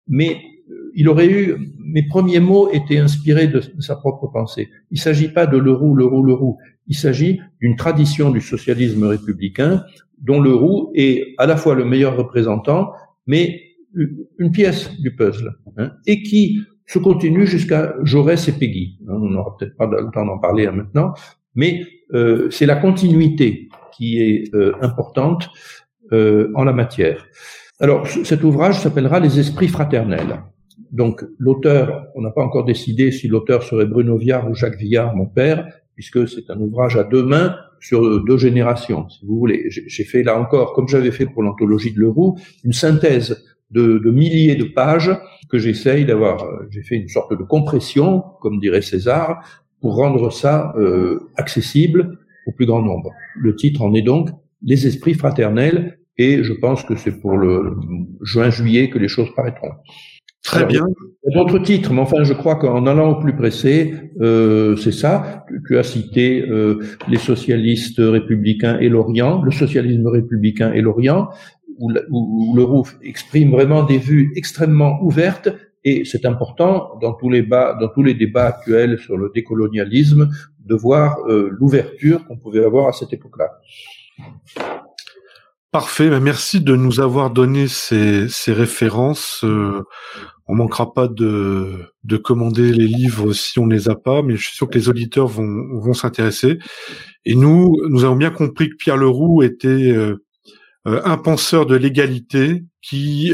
mais euh, il aurait eu, mes premiers mots étaient inspirés de, sa propre pensée. Il ne s'agit pas de le roux, le roux, le roux. Il s'agit d'une tradition du socialisme républicain dont le roux est à la fois le meilleur représentant, mais une pièce du puzzle, hein, et qui se continue jusqu'à Jaurès et Peggy. Hein, on n'aura peut-être pas le temps d'en parler hein, maintenant, mais euh, c'est la continuité qui est euh, importante euh, en la matière. Alors, cet ouvrage s'appellera Les esprits fraternels. Donc, l'auteur, on n'a pas encore décidé si l'auteur serait Bruno Viard ou Jacques Villard, mon père, puisque c'est un ouvrage à deux mains sur deux générations, si vous voulez. J'ai fait là encore, comme j'avais fait pour l'anthologie de Leroux, une synthèse de, milliers de pages que j'essaye d'avoir. Euh, j'ai fait une sorte de compression, comme dirait César, pour rendre ça euh, accessible au plus grand nombre. Le titre en est donc Les esprits fraternels, et je pense que c'est pour le juin-juillet que les choses paraîtront. Très bien. Il y a d'autres titres, mais enfin, je crois qu'en allant au plus pressé, euh, c'est ça. Tu, as cité euh, les socialistes républicains et l'Orient, le socialisme républicain et l'Orient où, où, Leroux exprime vraiment des vues extrêmement ouvertes et c'est important dans tous les dans tous les débats actuels sur le décolonialisme de voir euh, l'ouverture qu'on pouvait avoir à cette époque-là. Parfait, ben, merci de nous avoir donné ces, ces références. Euh, on manquera pas de, de commander les livres si on les a pas, mais je suis sûr que les auditeurs vont, vont s'intéresser. Et nous, nous avons bien compris que Pierre Leroux était euh, un penseur de l'égalité qui,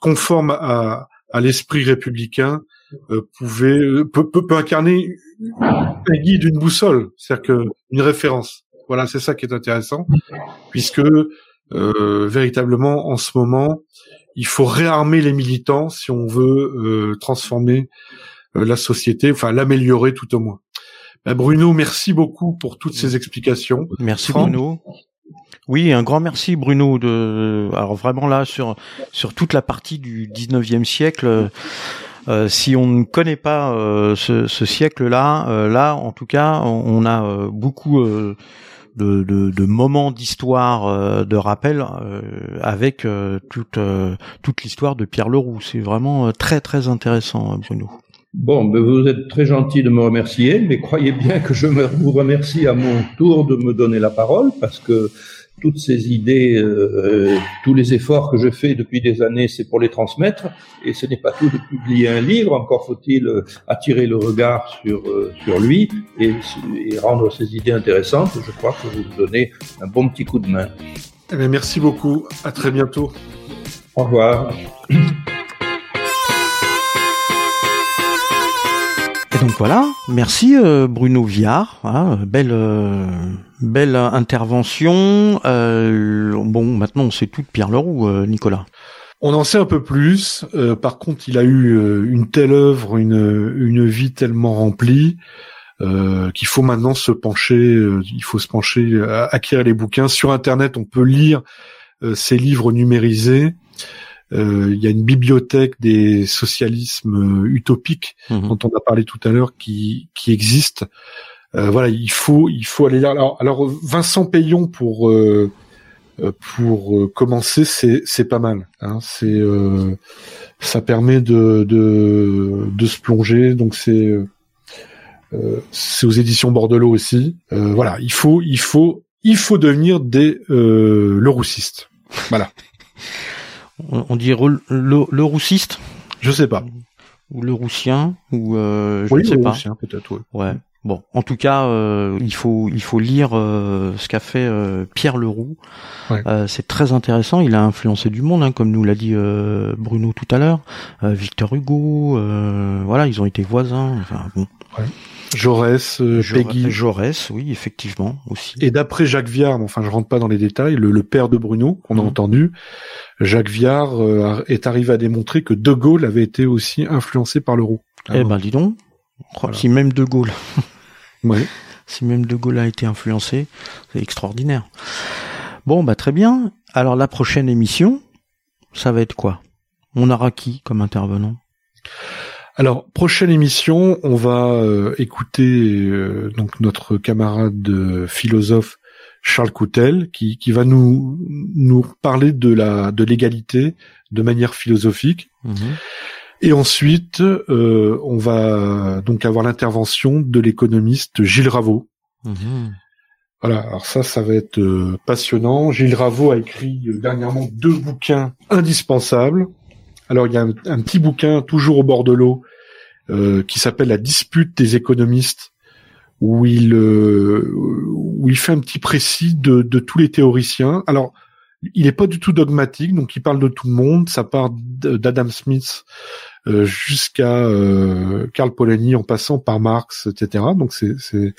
conforme à, à l'esprit républicain euh, pouvait euh, peut, peut, peut, incarner un guide, une boussole, c'est-à-dire que une référence. Voilà, c'est ça qui est intéressant, puisque euh, véritablement en ce moment, il faut réarmer les militants si on veut euh, transformer euh, la société, enfin l'améliorer tout au moins. Ben Bruno, merci beaucoup pour toutes ces explications. Merci Bruno. Oui, un grand merci Bruno de alors vraiment là sur sur toute la partie du 19e siècle euh, si on ne connaît pas euh, ce, ce siècle-là, euh, là en tout cas, on, a beaucoup de, de, de, moments d'histoire de rappel avec toute toute l'histoire de Pierre Leroux. C'est vraiment très très intéressant, Bruno. Bon, ben vous êtes très gentil de me remercier, mais croyez bien que je vous remercie à mon tour de me donner la parole parce que toutes ces idées, euh, tous les efforts que je fais depuis des années, c'est pour les transmettre. Et ce n'est pas tout de publier un livre, encore faut-il euh, attirer le regard sur, euh, sur lui et, et, rendre ses idées intéressantes. Je crois que vous vous donnez un bon petit coup de main. Eh bien, merci beaucoup. À très bientôt. Au revoir. Donc voilà, merci euh, Bruno Viard, hein, belle euh, belle intervention. Euh, bon, maintenant on sait tout de Pierre Leroux, Nicolas. On en sait un peu plus. par contre, il a eu une telle œuvre, une une vie tellement remplie. qu'il faut maintenant se pencher, il faut se pencher, acquérir les bouquins. Sur Internet, on peut lire ses livres numérisés. Euh, il y a une bibliothèque des socialismes euh, utopiques mhm. dont on a parlé tout à l'heure qui qui existe. Euh, voilà, il faut il faut aller là. Alors, alors Vincent Payon pour euh, pour commencer, c'est c'est pas mal. Hein. C'est ça permet de de de se plonger. Donc c'est c'est aux éditions Bordelot aussi. voilà, il faut il faut il faut devenir des le roussiste. Voilà. on, dit le, roussiste Je sais pas. Ou le roussien ou euh, je ne sais pas. peut-être. Ouais. Bon, en tout cas, euh, il faut il faut lire euh, ce qu'a fait Pierre Leroux. c'est très intéressant. Il a influencé du monde, hein, comme nous l'a dit Bruno tout à l'heure. Victor Hugo, voilà, ils ont été voisins. Enfin bon. Jaurès, euh, Peggy. Jaurès, oui, effectivement, aussi. Et d'après Jacques Viard, enfin je rentre pas dans les détails, le, père de Bruno, qu'on a mhm. entendu, Jacques Viard euh, est arrivé à démontrer que De Gaulle avait été aussi influencé par l'euro. Eh ben dis donc, si même De Gaulle, oui. si même De Gaulle a été influencé, c'est extraordinaire. Bon, bah très bien. Alors la prochaine émission, ça va être quoi? On aura qui comme intervenant? Alors, prochaine émission, on va euh, écouter euh, donc notre camarade euh, philosophe Charles Coutel qui, qui va nous nous parler de la de l'égalité de manière philosophique. Mhm. Et ensuite, on va donc avoir l'intervention de l'économiste Gilles Raveau. Mhm. Voilà, alors ça, ça va être passionnant. Gilles Raveau a écrit dernièrement deux bouquins indispensables. Alors il y a un, petit bouquin toujours au bord de l'eau euh, qui s'appelle La dispute des économistes, où il euh, où il fait un petit précis de, de tous les théoriciens. Alors il n'est pas du tout dogmatique, donc il parle de tout le monde. Ça part d'Adam Smith euh, jusqu'à Karl Polanyi, en passant par Marx, etc. Donc c'est c'est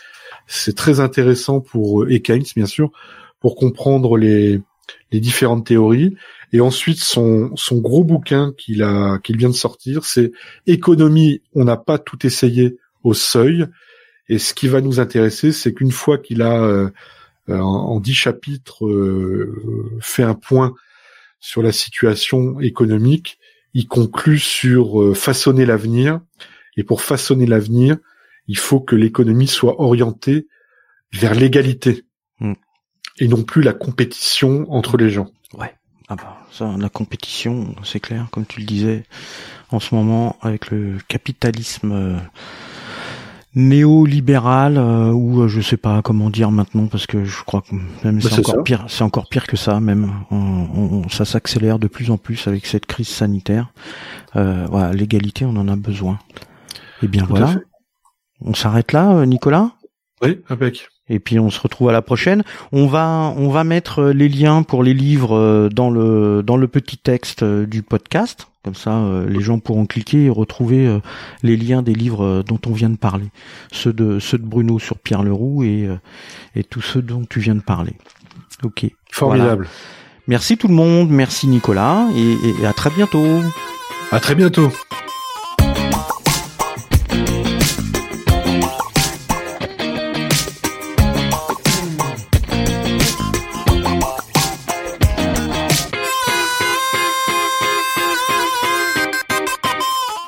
c'est très intéressant pour et Keynes bien sûr pour comprendre les les différentes théories. Et ensuite, son, son gros bouquin qu'il a, qu'il vient de sortir, c'est Économie, on n'a pas tout essayé au seuil. Et ce qui va nous intéresser, c'est qu'une fois qu'il a, euh, en dix chapitres, euh, fait un point sur la situation économique, il conclut sur euh, façonner l'avenir. Et pour façonner l'avenir, il faut que l'économie soit orientée vers l'égalité mm. Et non plus la compétition entre les gens. Ouais. Ah bah ça, la compétition, c'est clair, comme tu le disais, en ce moment avec le capitalisme euh, néolibéral euh, ou euh, je sais pas comment dire maintenant parce que je crois que même Bah, c'est encore ça. pire, c'est encore pire que ça même. On- on- ça s'accélère de plus en plus avec cette crise sanitaire. Euh, voilà, l'égalité, on en a besoin. Et bien Tout à voilà. On s'arrête là, Nicolas? Oui, impec. Et puis on se retrouve à la prochaine. On va on va mettre euh, les liens pour les livres euh, dans le dans le petit texte euh, du podcast. Comme ça, les gens pourront cliquer et retrouver les liens des livres dont on vient de parler, ceux de ceux de Bruno sur Pierre Leroux et et tous ceux dont tu viens de parler. Ok. Formidable. Merci tout le monde. Merci Nicolas et, et à très bientôt. À très bientôt.